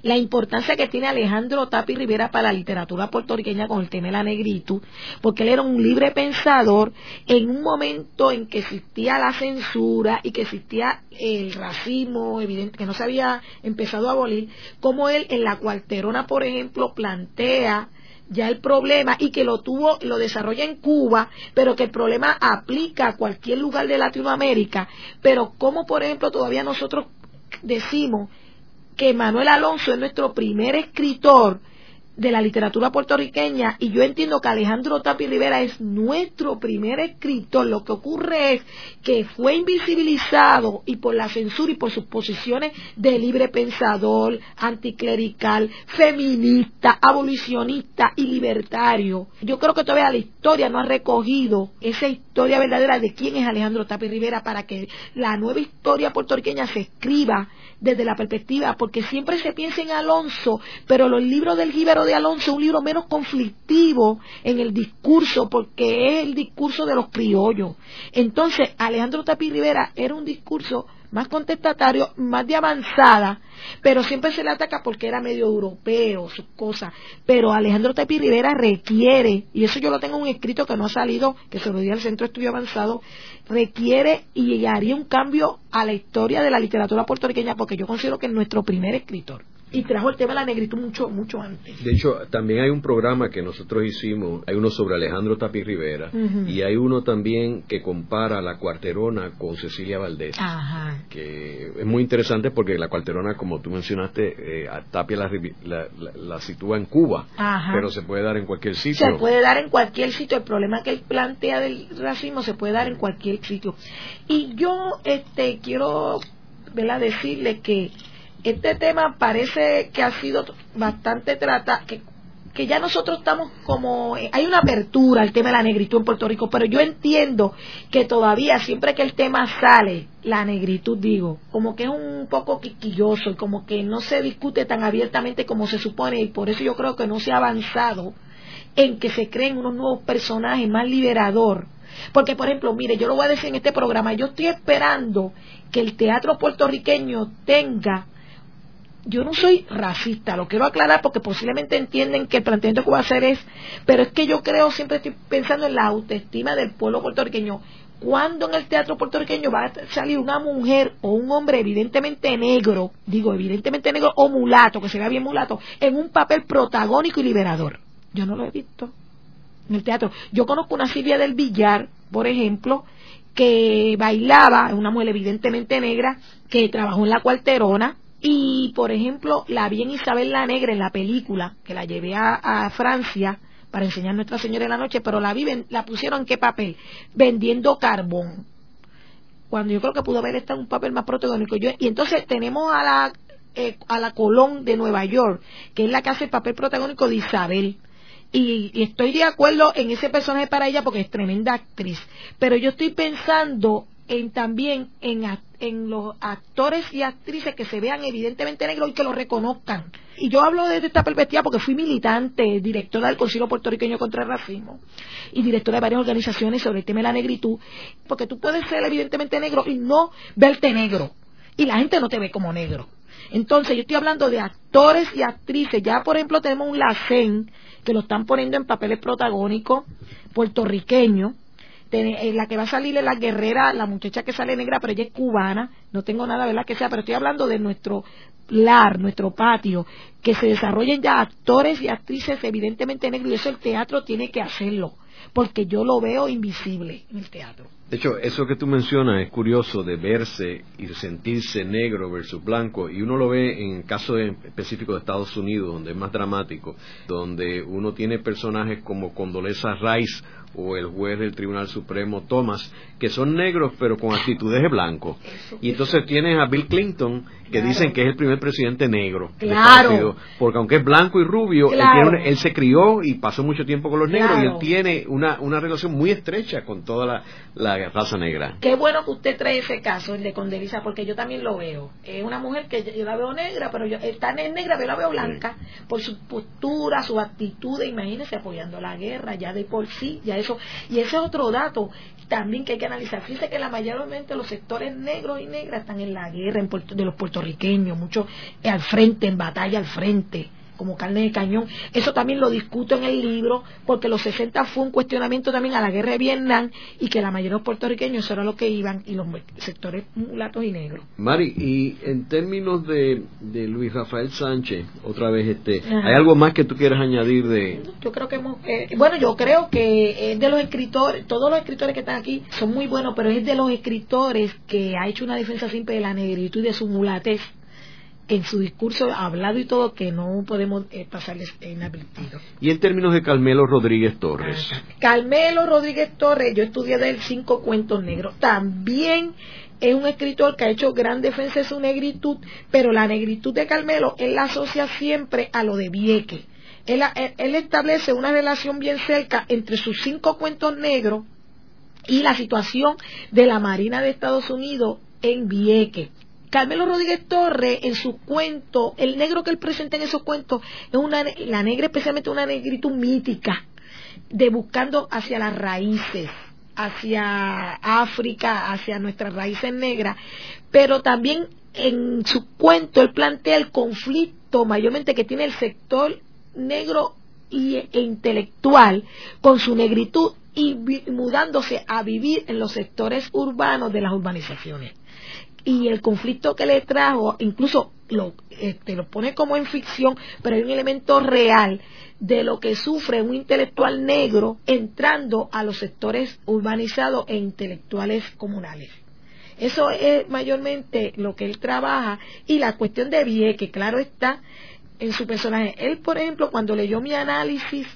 la importancia que tiene Alejandro Tapi Rivera para la literatura puertorriqueña con el tema de la negritud, porque él era un libre pensador en un momento en que existía la censura y que existía el racismo evidente que no se había empezado a abolir, como él en la cuarterona, por ejemplo, plantea ya el problema y que lo tuvo, lo desarrolla en Cuba, pero que el problema aplica a cualquier lugar de Latinoamérica, pero como por ejemplo todavía nosotros decimos que Manuel Alonso es nuestro primer escritor de la literatura puertorriqueña y yo entiendo que Alejandro Tapi Rivera es nuestro primer escritor. Lo que ocurre es que fue invisibilizado y por la censura y por sus posiciones de libre pensador, anticlerical, feminista, abolicionista y libertario. Yo creo que todavía la historia no ha recogido esa historia verdadera de quién es Alejandro Tapi Rivera para que la nueva historia puertorriqueña se escriba desde la perspectiva, porque siempre se piensa en Alonso, pero los libros del Gíbero de Alonso un libro menos conflictivo en el discurso, porque es el discurso de los criollos. Entonces, Alejandro Tapi Rivera era un discurso más contestatario, más de avanzada, pero siempre se le ataca porque era medio europeo, sus cosas. Pero Alejandro Tapi Rivera requiere, y eso yo lo tengo en un escrito que no ha salido, que se lo di al Centro de Estudio Avanzado, requiere y haría un cambio a la historia de la literatura puertorriqueña porque yo considero que es nuestro primer escritor y trajo el tema de la negritud mucho mucho antes. De hecho, también hay un programa que nosotros hicimos, hay uno sobre Alejandro Tapi Rivera y hay uno también que compara la cuarterona con Cecilia Valdés, que es muy interesante porque la cuarterona, como tú mencionaste, eh, a Tapia la, la, sitúa en Cuba, pero se puede dar en cualquier sitio. Se puede dar en cualquier sitio, el problema que él plantea del racismo se puede dar en cualquier sitio. Y yo este quiero decirle que este tema parece que ha sido bastante tratado, que, que ya nosotros estamos como, eh, hay una apertura al tema de la negritud en Puerto Rico, pero yo entiendo que todavía siempre que el tema sale, la negritud digo, como que es un poco quisquilloso y como que no se discute tan abiertamente como se supone y por eso yo creo que no se ha avanzado en que se creen unos nuevos personajes más liberador. Porque, por ejemplo, mire, yo lo voy a decir en este programa, yo estoy esperando que el teatro puertorriqueño tenga yo no soy racista, lo quiero aclarar porque posiblemente entienden que el planteamiento que voy a hacer es, pero es que yo creo, siempre estoy pensando en la autoestima del pueblo puertorriqueño. Cuando en el teatro puertorriqueño va a salir una mujer o un hombre evidentemente negro, digo evidentemente negro o mulato, que se vea bien mulato, en un papel protagónico y liberador? Yo no lo he visto en el teatro. Yo conozco una Silvia del Villar, por ejemplo, que bailaba, una mujer evidentemente negra, que trabajó en la cuarterona, y, por ejemplo, la vi en Isabel la Negra en la película, que la llevé a, Francia para enseñar Nuestra Señora de la Noche, pero la vi, la pusieron en qué papel? Vendiendo carbón. Cuando yo creo que pudo haber estado un papel más protagónico. Yo, y entonces tenemos a la, eh, a la Colón de Nueva York, que es la que hace el papel protagónico de Isabel. Y, estoy de acuerdo en ese personaje para ella porque es tremenda actriz. Pero yo estoy pensando en también en, en los actores y actrices que se vean evidentemente negros y que lo reconozcan. Y yo hablo desde esta perspectiva porque fui militante, directora del Consejo Puertorriqueño contra el Racismo y directora de varias organizaciones sobre el tema de la negritud, porque tú puedes ser evidentemente negro y no verte negro. Y la gente no te ve como negro. Entonces, yo estoy hablando de actores y actrices. Ya, por ejemplo, tenemos un LACEN que lo están poniendo en papeles protagónicos puertorriqueños la que va a salir es la guerrera, la muchacha que sale negra, pero ella es cubana, no tengo nada, ¿verdad? Que sea, pero estoy hablando de nuestro lar, nuestro patio, que se desarrollen ya actores y actrices evidentemente negros, y eso el teatro tiene que hacerlo. porque yo lo veo invisible en el teatro. De hecho, eso que tú mencionas es curioso de verse y sentirse negro versus blanco, y uno lo ve en casos específicos de Estados Unidos, donde es más dramático, donde uno tiene personajes como Condoleza Rice o el juez del Tribunal Supremo Thomas, que son negros pero con actitudes de blanco. Y entonces tienes a Bill Clinton, que dicen que es el primer presidente negro claro. porque aunque es blanco y rubio, él, se crió y pasó mucho tiempo con los negros y él tiene una, una relación muy estrecha con toda la, la, raza negra. Qué bueno que usted trae ese caso, el de Condeliza, porque yo también lo veo. Es una mujer que yo la veo negra, pero yo, está negra, pero la veo blanca, por su postura, su actitud, imagínese apoyando la guerra, ya de por sí, ya eso. Y ese es otro dato también que hay que analizar. Fíjese que la mayormente los sectores negros y negras están en la guerra de los puertorriqueños, muchos al frente, en batalla al frente como carne de cañón. Eso también lo discuto en el libro, porque los 60 fue un cuestionamiento también a la guerra de Vietnam y que la mayoría de los puertorriqueños eran los que iban y los sectores mulatos y negros. Mari, y en términos de, de Luis Rafael Sánchez, otra vez, este, ¿hay algo más que tú quieras añadir de...? Yo creo que hemos, eh, bueno, yo creo que es de los escritores, todos los escritores que están aquí son muy buenos, pero es de los escritores que ha hecho una defensa simple de la negritud y de su mulatez en su discurso hablado y todo que no podemos eh, pasarles inadvertido. Y en términos de Carmelo Rodríguez Torres. Carmelo Rodríguez Torres, yo estudié de él cinco cuentos negros. También es un escritor que ha hecho gran defensa de su negritud, pero la negritud de Carmelo él la asocia siempre a lo de Vieque. Él, él establece una relación bien cerca entre sus cinco cuentos negros y la situación de la Marina de Estados Unidos en Vieque. Carmelo Rodríguez Torres, en su cuento, el negro que él presenta en esos cuentos, es una, la negra especialmente una negritud mítica, de buscando hacia las raíces, hacia África, hacia nuestras raíces negras, pero también en su cuento él plantea el conflicto mayormente que tiene el sector negro y, e intelectual con su negritud y mudándose a vivir en los sectores urbanos de las urbanizaciones y el conflicto que le trajo, incluso lo, este, lo pone como en ficción, pero hay un elemento real de lo que sufre un intelectual negro entrando a los sectores urbanizados e intelectuales comunales. Eso es mayormente lo que él trabaja y la cuestión de vie que claro está en su personaje. Él, por ejemplo, cuando leyó mi análisis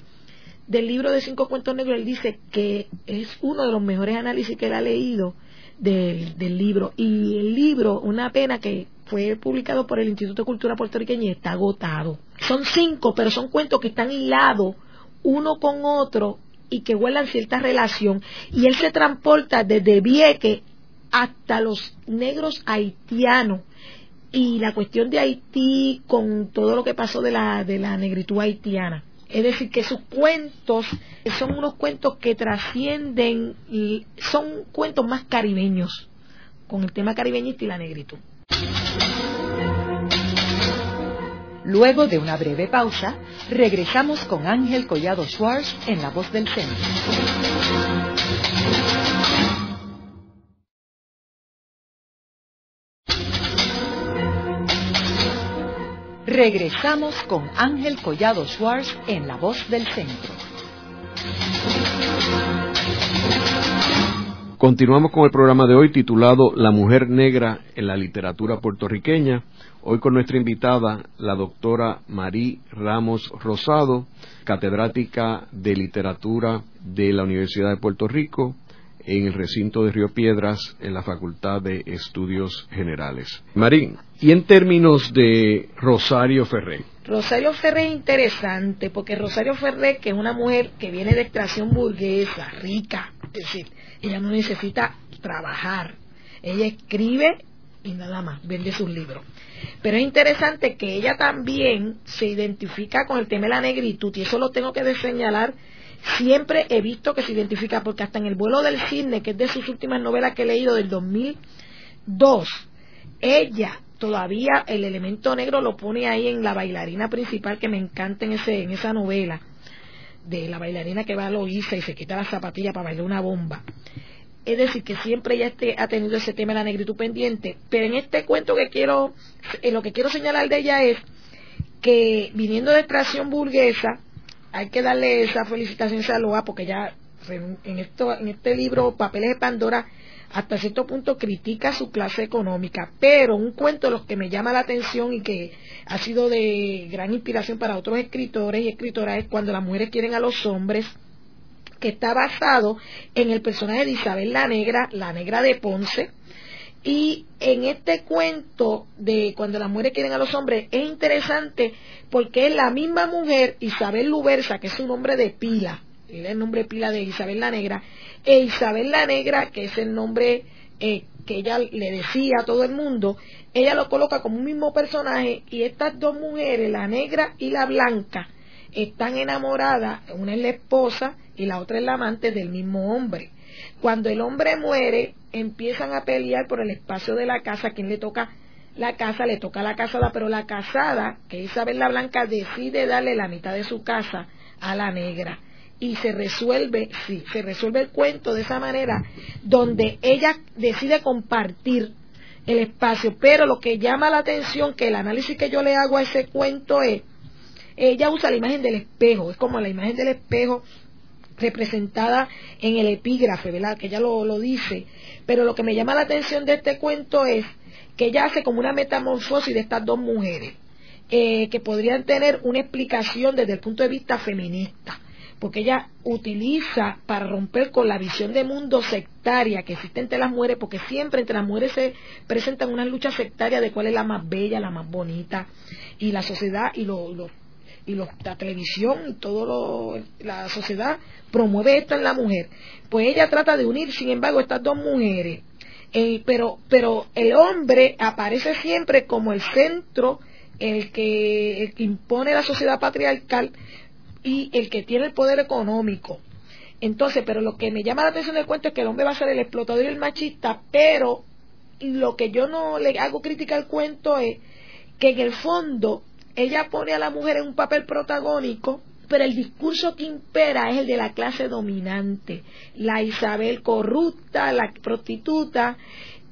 del libro de cinco cuentos negros, él dice que es uno de los mejores análisis que él ha leído del, libro. Y el libro, una pena que fue publicado por el Instituto de Cultura Puertorriqueña y está agotado. Son cinco, pero son cuentos que están hilados uno con otro y que huelan cierta relación. Y él se transporta desde Vieque hasta los negros haitianos y la cuestión de Haití con todo lo que pasó de la, de la negritud haitiana. Es decir, que sus cuentos son unos cuentos que trascienden, y son cuentos más caribeños, con el tema caribeñista y la negritud. Luego de una breve pausa, regresamos con Ángel Collado Schwartz en La Voz del Centro. Regresamos con Ángel Collado Schwartz en La Voz del Centro. Continuamos con el programa de hoy titulado La mujer negra en la literatura puertorriqueña. Hoy con nuestra invitada, la doctora Marí Ramos Rosado, catedrática de literatura de la Universidad de Puerto Rico, en el recinto de Río Piedras en la Facultad de Estudios Generales. Marín, y en términos de Rosario Ferré. Rosario Ferré es interesante porque Rosario Ferré, que es una mujer que viene de extracción burguesa, rica, es decir, ella no necesita trabajar, ella escribe y nada más, vende sus libros. Pero es interesante que ella también se identifica con el tema de la negritud y eso lo tengo que señalar siempre he visto que se identifica, porque hasta en el vuelo del cisne, que es de sus últimas novelas que he leído del 2002, ella todavía el elemento negro lo pone ahí en la bailarina principal que me encanta en, ese, en esa novela, de la bailarina que va a Loíza y se quita la zapatilla para bailar una bomba. Es decir, que siempre ella este, ha tenido ese tema de la negritud pendiente, pero en este cuento que quiero, en lo que quiero señalar de ella es que viniendo de extracción burguesa, hay que darle esa felicitación esa loa porque ya en, esto, en este libro Papeles de Pandora hasta cierto punto critica su clase económica, pero un cuento de los que me llama la atención y que ha sido de gran inspiración para otros escritores y escritoras es cuando las mujeres quieren a los hombres, que está basado en el personaje de Isabel la Negra, la Negra de Ponce, y en este cuento de cuando las mujeres quieren a los hombres es interesante porque es la misma mujer, Isabel Lubersa, que es un nombre de pila, el nombre pila de Isabel la Negra, e Isabel la Negra, que es el nombre eh, que ella le decía a todo el mundo, ella lo coloca como un mismo personaje y estas dos mujeres, la negra y la blanca, están enamoradas, una es la esposa y la otra es la amante del mismo hombre. Cuando el hombre muere, empiezan a pelear por el espacio de la casa, quien le toca la casa, le toca a la casada, pero la casada, que es Isabel la Blanca, decide darle la mitad de su casa a la negra y se resuelve, sí, se resuelve el cuento de esa manera, donde ella decide compartir el espacio, pero lo que llama la atención, que el análisis que yo le hago a ese cuento es, ella usa la imagen del espejo, es como la imagen del espejo representada en el epígrafe, ¿verdad? Que ella lo, lo dice, pero lo que me llama la atención de este cuento es que ella hace como una metamorfosis de estas dos mujeres, eh, que podrían tener una explicación desde el punto de vista feminista porque ella utiliza para romper con la visión de mundo sectaria que existe entre las mujeres, porque siempre entre las mujeres se presentan una lucha sectaria de cuál es la más bella, la más bonita, y la sociedad y lo, y la televisión y todo la sociedad promueve esto en la mujer. Pues ella trata de unir, sin embargo, estas dos mujeres. Eh, pero, pero el hombre aparece siempre como el centro, el que impone la sociedad patriarcal, y el que tiene el poder económico. Entonces, pero lo que me llama la atención del cuento es que el hombre va a ser el explotador y el machista, pero lo que yo no le hago crítica al cuento es que en el fondo ella pone a la mujer en un papel protagónico, pero el discurso que impera es el de la clase dominante, la Isabel corrupta, la prostituta,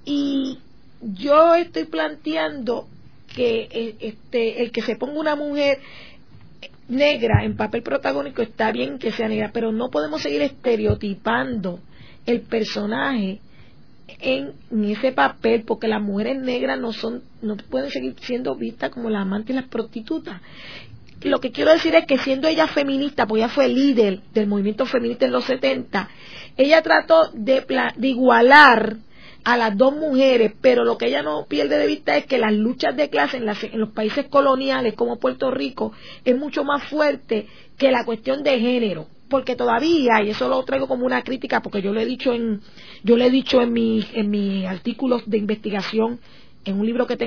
y yo estoy planteando que eh, este, el que se ponga una mujer negra en papel protagónico está bien que sea negra, pero no podemos seguir estereotipando el personaje en, ese papel porque las mujeres negras no son no pueden seguir siendo vistas como las amantes y las prostitutas. Lo que quiero decir es que siendo ella feminista, pues ella fue líder del movimiento feminista en los 70, ella trató de, de igualar a las dos mujeres, pero lo que ella no pierde de vista es que las luchas de clase en, en, los países coloniales como Puerto Rico es mucho más fuerte que la cuestión de género, porque todavía, y eso lo traigo como una crítica, porque yo lo he dicho en, yo lo he dicho en mis, en mis artículos de investigación, en un libro que,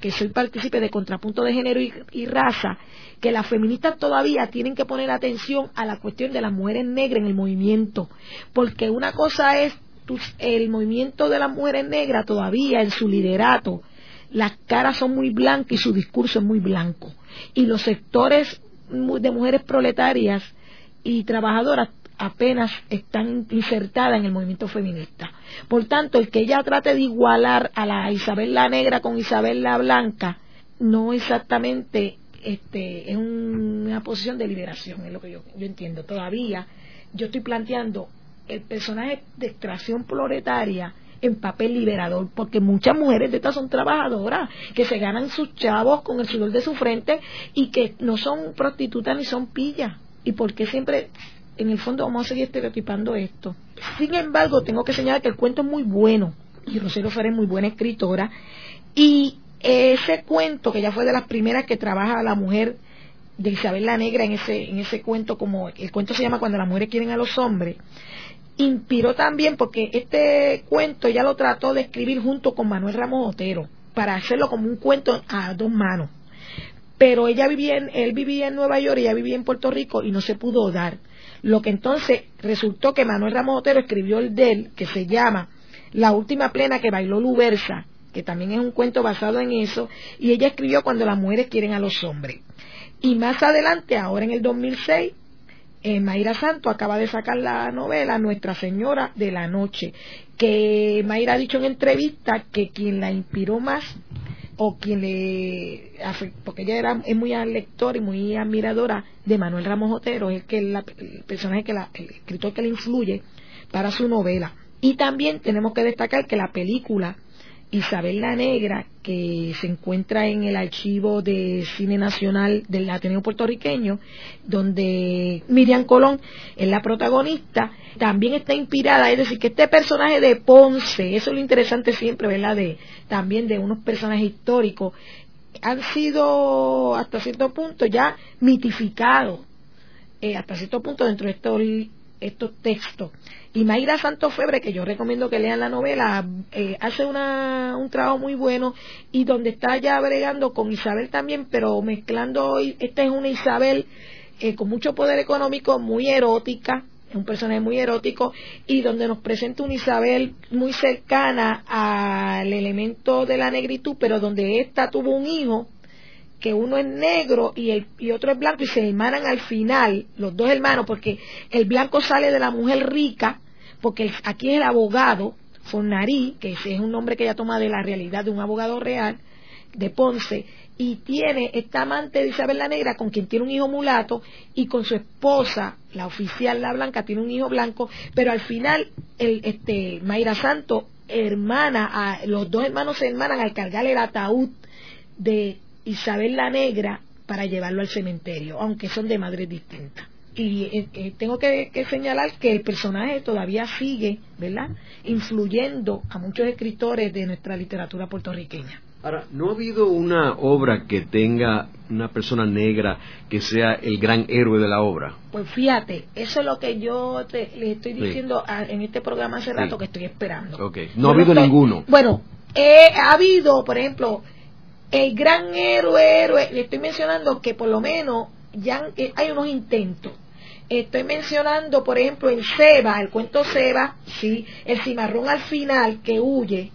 que, soy partícipe de contrapunto de género y raza, que las feministas todavía tienen que poner atención a la cuestión de las mujeres negras en el movimiento, porque una cosa es el movimiento de las mujeres negras todavía en su liderato, las caras son muy blancas y su discurso es muy blanco. Y los sectores de mujeres proletarias y trabajadoras apenas están insertadas en el movimiento feminista. Por tanto, el que ella trate de igualar a la Isabel la Negra con Isabel la Blanca no exactamente este, es una posición de liberación, es lo que yo, yo entiendo. Todavía yo estoy planteando el personaje de extracción proletaria en papel liberador, porque muchas mujeres de estas son trabajadoras, que se ganan sus chavos con el sudor de su frente y que no son prostitutas ni son pillas. ¿Y porque siempre, en el fondo, vamos a seguir estereotipando esto? Sin embargo, tengo que señalar que el cuento es muy bueno, y Rosario Fer es muy buena escritora, y ese cuento, que ya fue de las primeras que trabaja la mujer de Isabel la Negra en ese, en ese cuento, como el cuento se llama Cuando las mujeres quieren a los hombres, inspiró también porque este cuento ya lo trató de escribir junto con Manuel Ramos Otero para hacerlo como un cuento a dos manos. Pero ella vivía en, él vivía en Nueva York y ella vivía en Puerto Rico y no se pudo dar. Lo que entonces resultó que Manuel Ramos Otero escribió el de él, que se llama La última plena que bailó Lubersa, que también es un cuento basado en eso, y ella escribió Cuando las mujeres quieren a los hombres. Y más adelante, ahora en el 2006, eh, Mayra Santo acaba de sacar la novela Nuestra Señora de la Noche, que Mayra ha dicho en entrevista que quien la inspiró más o quien le porque ella era es muy lectora y muy admiradora de Manuel Ramos Otero es el que el personaje que la, el escritor que le influye para su novela. Y también tenemos que destacar que la película Isabel la Negra, que se encuentra en el archivo de cine nacional del Ateneo puertorriqueño, donde Miriam Colón es la protagonista, también está inspirada, es decir, que este personaje de Ponce, eso es lo interesante siempre, ¿verdad? De, también de unos personajes históricos, han sido hasta cierto punto ya mitificados, eh, hasta cierto punto dentro de estos, estos textos. Y Mayra Santos Febre, que yo recomiendo que lean la novela, eh, hace una, un trabajo muy bueno y donde está ya bregando con Isabel también, pero mezclando, esta es una Isabel eh, con mucho poder económico, muy erótica, es un personaje muy erótico y donde nos presenta una Isabel muy cercana al elemento de la negritud, pero donde ésta tuvo un hijo que uno es negro y, el, y otro es blanco y se hermanan al final, los dos hermanos, porque el blanco sale de la mujer rica, porque aquí es el abogado, Fornarí, que es un nombre que ella toma de la realidad de un abogado real, de Ponce, y tiene esta amante de Isabel la Negra con quien tiene un hijo mulato y con su esposa, la oficial la blanca, tiene un hijo blanco, pero al final el, este, Mayra Santo hermana, a, los dos hermanos se hermanan al cargar el ataúd de Isabel la Negra para llevarlo al cementerio, aunque son de madres distintas. Y eh, eh, tengo que, señalar que el personaje todavía sigue, ¿verdad?, influyendo a muchos escritores de nuestra literatura puertorriqueña. Ahora, ¿no ha habido una obra que tenga una persona negra que sea el gran héroe de la obra? Pues fíjate, eso es lo que yo le estoy diciendo en este programa hace rato que estoy esperando. Okay. No ha habido ninguno. Bueno, ha habido, por ejemplo, el gran héroe, héroe, le estoy mencionando que por lo menos ya hay unos intentos. Estoy mencionando, por ejemplo, en Seba, el cuento Seba, sí, el cimarrón al final que huye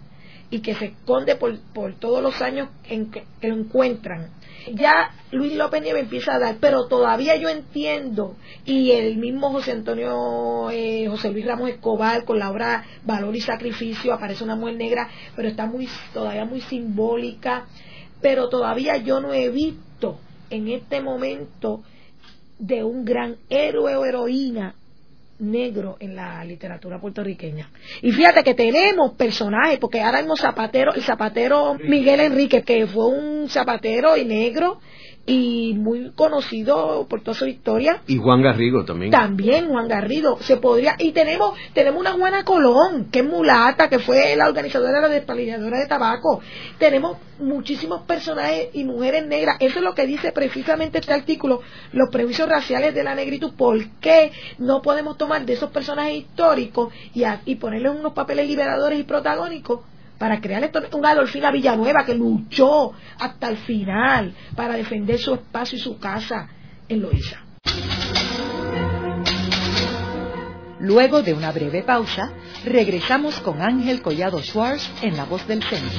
y que se esconde por, por todos los años en que, lo encuentran. Ya Luis López Nieves empieza a dar, pero todavía yo entiendo, y el mismo José Antonio, eh, José Luis Ramos Escobar con la obra Valor y Sacrificio, aparece una mujer negra, pero está muy, todavía muy simbólica pero todavía yo no he visto en este momento de un gran héroe o heroína negro en la literatura puertorriqueña. Y fíjate que tenemos personajes, porque ahora mismo Zapatero, el zapatero Miguel Enrique, que fue un zapatero y negro, y muy conocido por toda su historia. Y Juan Garrido también. También Juan Garrido. Se podría, y tenemos, tenemos una Juana Colón, que es mulata, que fue la organizadora de la despalilladora de tabaco. Tenemos muchísimos personajes y mujeres negras. Eso es lo que dice precisamente este artículo, los prejuicios raciales de la negritud. ¿Por qué no podemos tomar de esos personajes históricos y, y ponerles unos papeles liberadores y protagónicos? Para crear esto, un Adolfina Villanueva que luchó hasta el final para defender su espacio y su casa en Loíza. Luego de una breve pausa, regresamos con Ángel Collado Schwartz en La Voz del Centro.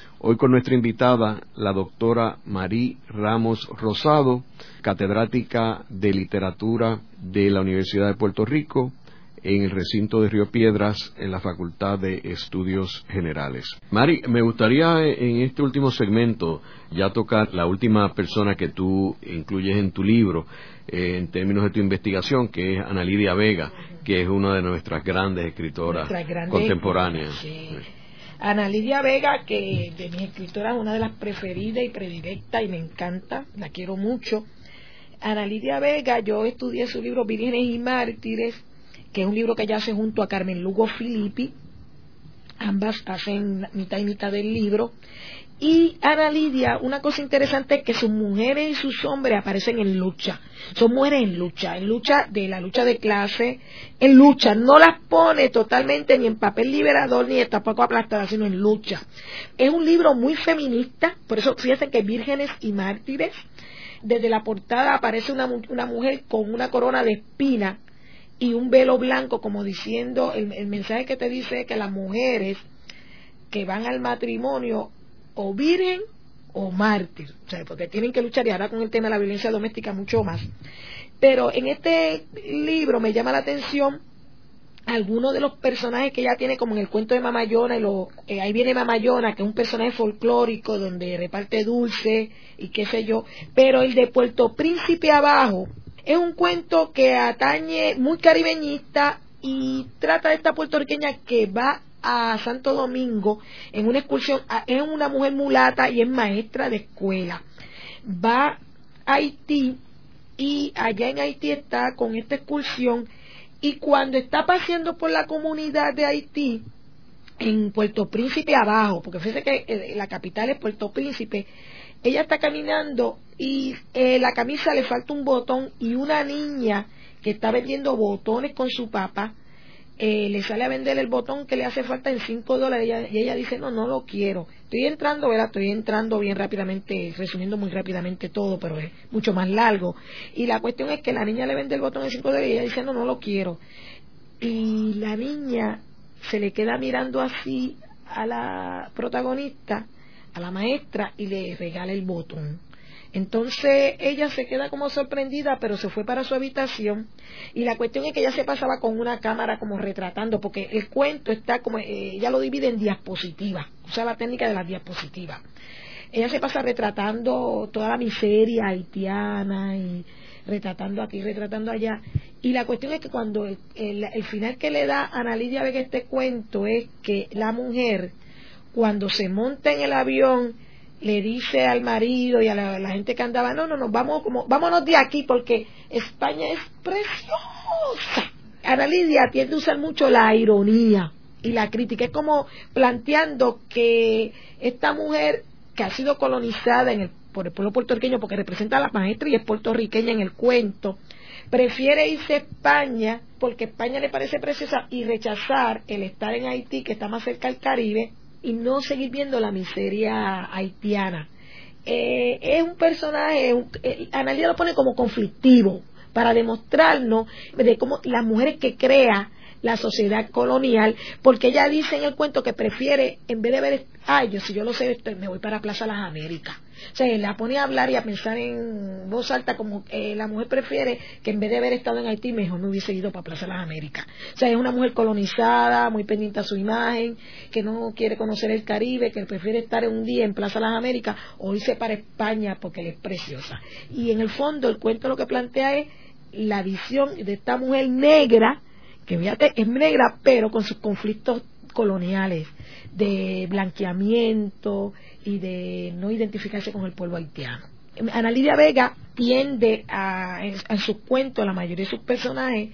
Hoy con nuestra invitada, la doctora Marí Ramos Rosado, catedrática de literatura de la Universidad de Puerto Rico en el recinto de Río Piedras en la Facultad de Estudios Generales. Mari, me gustaría en este último segmento ya tocar la última persona que tú incluyes en tu libro eh, en términos de tu investigación, que es Ana Lidia Vega, que es una de nuestras grandes escritoras contemporáneas. Ana Lidia Vega, que de mis escritoras es una de las preferidas y predilectas y me encanta, la quiero mucho. Ana Lidia Vega, yo estudié su libro Vírgenes y Mártires, que es un libro que ella hace junto a Carmen Lugo Filippi, ambas hacen mitad y mitad del libro, Y Ana Lidia, una cosa interesante es que sus mujeres y sus hombres aparecen en lucha. Son mujeres en lucha, en lucha de la lucha de clase, en lucha. No las pone totalmente ni en papel liberador ni tampoco aplastada, sino en lucha. Es un libro muy feminista, por eso fíjense que Vírgenes y Mártires, desde la portada aparece una, mujer con una corona de espina y un velo blanco, como diciendo, el, el mensaje que te dice que las mujeres que van al matrimonio o virgen o mártir, o sea, porque tienen que luchar y ahora con el tema de la violencia doméstica mucho más. Pero en este libro me llama la atención algunos de los personajes que ella tiene, como en el cuento de Mamayona, y eh, ahí viene Mamayona, que es un personaje folclórico donde reparte dulce y qué sé yo, pero el de Puerto Príncipe abajo es un cuento que atañe muy caribeñista y trata de esta puertorriqueña que va a Santo Domingo en una excursión, es una mujer mulata y es maestra de escuela. Va a Haití y allá en Haití está con esta excursión y cuando está paseando por la comunidad de Haití, en Puerto Príncipe abajo, porque fíjese que eh, la capital es Puerto Príncipe, ella está caminando y eh, la camisa le falta un botón y una niña que está vendiendo botones con su papá eh, le sale a vender el botón que le hace falta en 5 dólares y ella, dice, no, no lo quiero. Estoy entrando, ¿verdad? Estoy entrando bien rápidamente, resumiendo muy rápidamente todo, pero es mucho más largo. Y la cuestión es que la niña le vende el botón en 5 dólares y ella dice, no, no lo quiero. Y la niña se le queda mirando así a la protagonista, a la maestra, y le regala el botón. Entonces ella se queda como sorprendida, pero se fue para su habitación y la cuestión es que ella se pasaba con una cámara como retratando, porque el cuento está como, eh, ella lo divide en diapositivas, usa la técnica de las diapositivas. Ella se pasa retratando toda la miseria haitiana y retratando aquí, retratando allá. Y la cuestión es que cuando el, final que le da Ana Lidia Vega este cuento es que la mujer, cuando se monta en el avión, le dice al marido y a la, gente que andaba, no, no, no, vamos como, vámonos de aquí porque España es preciosa. Ana Lidia tiende a usar mucho la ironía y la crítica. Es como planteando que esta mujer que ha sido colonizada en el, por el pueblo puertorriqueño porque representa a la maestra y es puertorriqueña en el cuento, prefiere irse a España porque España le parece preciosa y rechazar el estar en Haití que está más cerca del Caribe y no seguir viendo la miseria haitiana. Eh, es un personaje, un, eh, Analia lo pone como conflictivo para demostrarnos de cómo las mujeres que crea la sociedad colonial, porque ella dice en el cuento que prefiere, en vez de ver, ay, yo si yo lo sé, me voy para Plaza Las Américas. O sea, la pone a hablar y a pensar en voz alta como eh, la mujer prefiere que en vez de haber estado en Haití, mejor no hubiese ido para Plaza Las Américas. O sea, es una mujer colonizada, muy pendiente a su imagen, que no quiere conocer el Caribe, que prefiere estar un día en Plaza Las Américas o irse para España porque es preciosa. Y en el fondo el cuento lo que plantea es la visión de esta mujer negra es negra, pero con sus conflictos coloniales de blanqueamiento y de no identificarse con el pueblo haitiano. Ana Lidia Vega tiende a, en, sus cuentos, la mayoría de sus personajes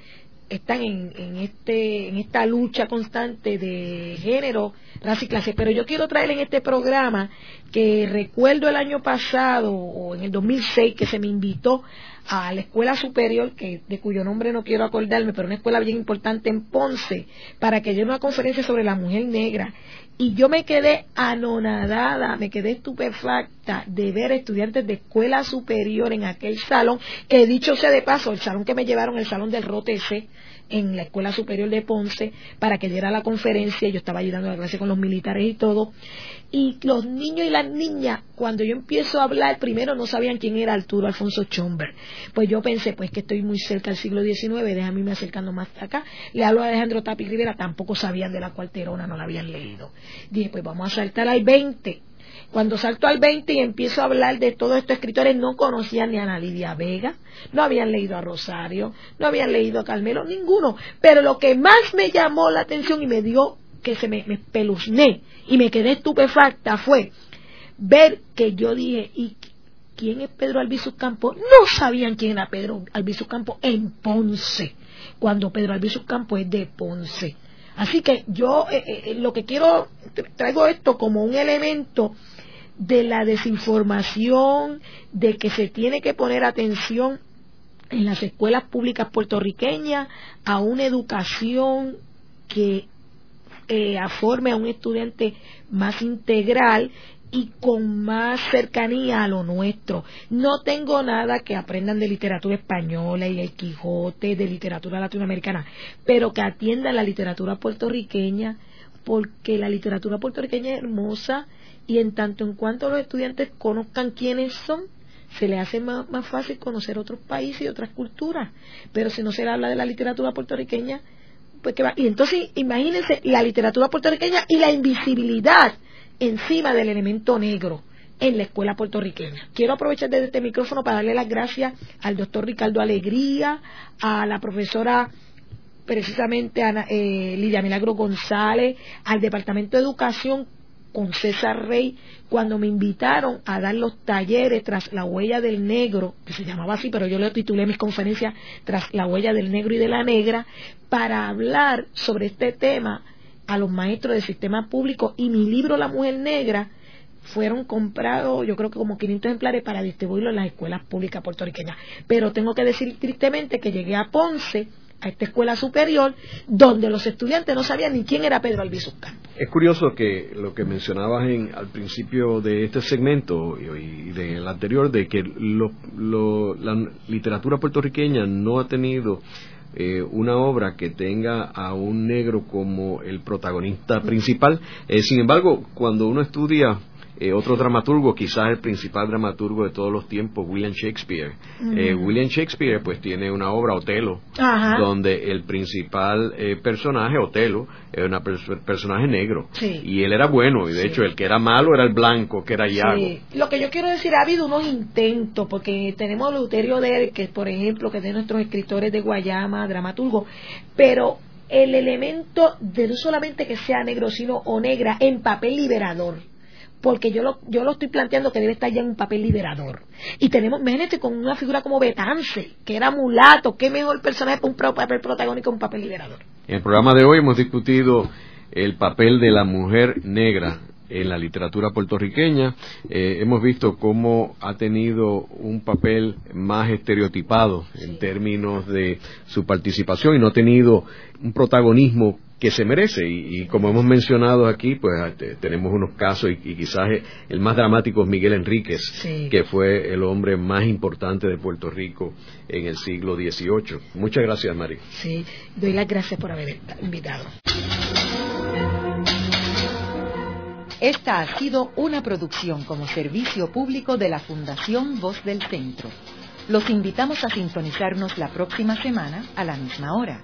están en, en, este, en esta lucha constante de género, raza y clase. Pero yo quiero traer en este programa que recuerdo el año pasado o en el 2006 que se me invitó a la escuela superior, que, de cuyo nombre no quiero acordarme, pero una escuela bien importante en Ponce, para que diera una conferencia sobre la mujer negra. Y yo me quedé anonadada, me quedé estupefacta de ver estudiantes de escuela superior en aquel salón, que dicho sea de paso, el salón que me llevaron, el salón del ROTC, en la Escuela Superior de Ponce para que diera la conferencia, yo estaba ayudando a la clase con los militares y todo, y los niños y las niñas, cuando yo empiezo a hablar, primero no sabían quién era Arturo Alfonso Chomber, pues yo pensé, pues que estoy muy cerca del siglo XIX, déjame irme acercando más acá, le hablo a Alejandro Tapi Rivera, tampoco sabían de la cuarterona, no la habían leído, dije, pues vamos a saltar al 20, cuando salto al 20 y empiezo a hablar de todos estos escritores, no conocían ni a Ana Lidia Vega, no habían leído a Rosario, no habían leído a Carmelo, ninguno. Pero lo que más me llamó la atención y me dio que se me, me y me quedé estupefacta fue ver que yo dije, ¿y quién es Pedro Albizu Campo? No sabían quién era Pedro Albizu Campo en Ponce, cuando Pedro Albizu Campo es de Ponce. Así que yo eh, eh, lo que quiero, traigo esto como un elemento de la desinformación, de que se tiene que poner atención en las escuelas públicas puertorriqueñas a una educación que eh, forme a un estudiante más integral y con más cercanía a lo nuestro. No tengo nada que aprendan de literatura española y el Quijote, de literatura latinoamericana, pero que atiendan la literatura puertorriqueña, porque la literatura puertorriqueña es hermosa y en tanto en cuanto los estudiantes conozcan quiénes son, se les hace más, más fácil conocer otros países y otras culturas. Pero si no se le habla de la literatura puertorriqueña, pues. Y entonces imagínense la literatura puertorriqueña y la invisibilidad encima del elemento negro en la escuela puertorriqueña. Quiero aprovechar desde este micrófono para darle las gracias al doctor Ricardo Alegría, a la profesora precisamente a eh, Lidia Milagro González, al Departamento de Educación con César Rey cuando me invitaron a dar los talleres tras la huella del negro, que se llamaba así, pero yo le titulé mis conferencias tras la huella del negro y de la negra, para hablar sobre este tema a los maestros del sistema público y mi libro La Mujer Negra fueron comprados, yo creo que como 500 ejemplares para distribuirlo en las escuelas públicas puertorriqueñas. Pero tengo que decir tristemente que llegué a Ponce, a esta escuela superior, donde los estudiantes no sabían ni quién era Pedro Albizu Es curioso que lo que mencionabas en, al principio de este segmento y, del anterior, de que la literatura puertorriqueña no ha tenido eh, una obra que tenga a un negro como el protagonista principal. Eh, sin embargo, cuando uno estudia eh, otro dramaturgo, quizás el principal dramaturgo de todos los tiempos, William Shakespeare. Eh, William Shakespeare pues tiene una obra, Otelo, donde el principal eh, personaje, Otelo, es un personaje negro. Y él era bueno, y de hecho el que era malo era el blanco, que era Iago. Lo que yo quiero decir, ha habido unos intentos, porque tenemos a Luterio de que por ejemplo, que es de nuestros escritores de Guayama, dramaturgo, pero el elemento de no solamente que sea negro, sino o negra en papel liberador porque yo lo, yo lo estoy planteando que debe estar ya en un papel liberador. Y tenemos, imagínate con una figura como Betance, que era mulato, qué mejor personaje para un papel protagónico, un papel liberador. En el programa de hoy hemos discutido el papel de la mujer negra en la literatura puertorriqueña. Eh, hemos visto cómo ha tenido un papel más estereotipado en términos de su participación y no ha tenido un protagonismo que se merece. Y, como hemos mencionado aquí pues este, tenemos unos casos y, quizás el más dramático es Miguel Enríquez que fue el hombre más importante de Puerto Rico en el siglo XVIII muchas gracias Mari. Sí doy las gracias por haber invitado. Esta ha sido una producción como servicio público de la Fundación Voz del Centro. Los invitamos a sintonizarnos la próxima semana a la misma hora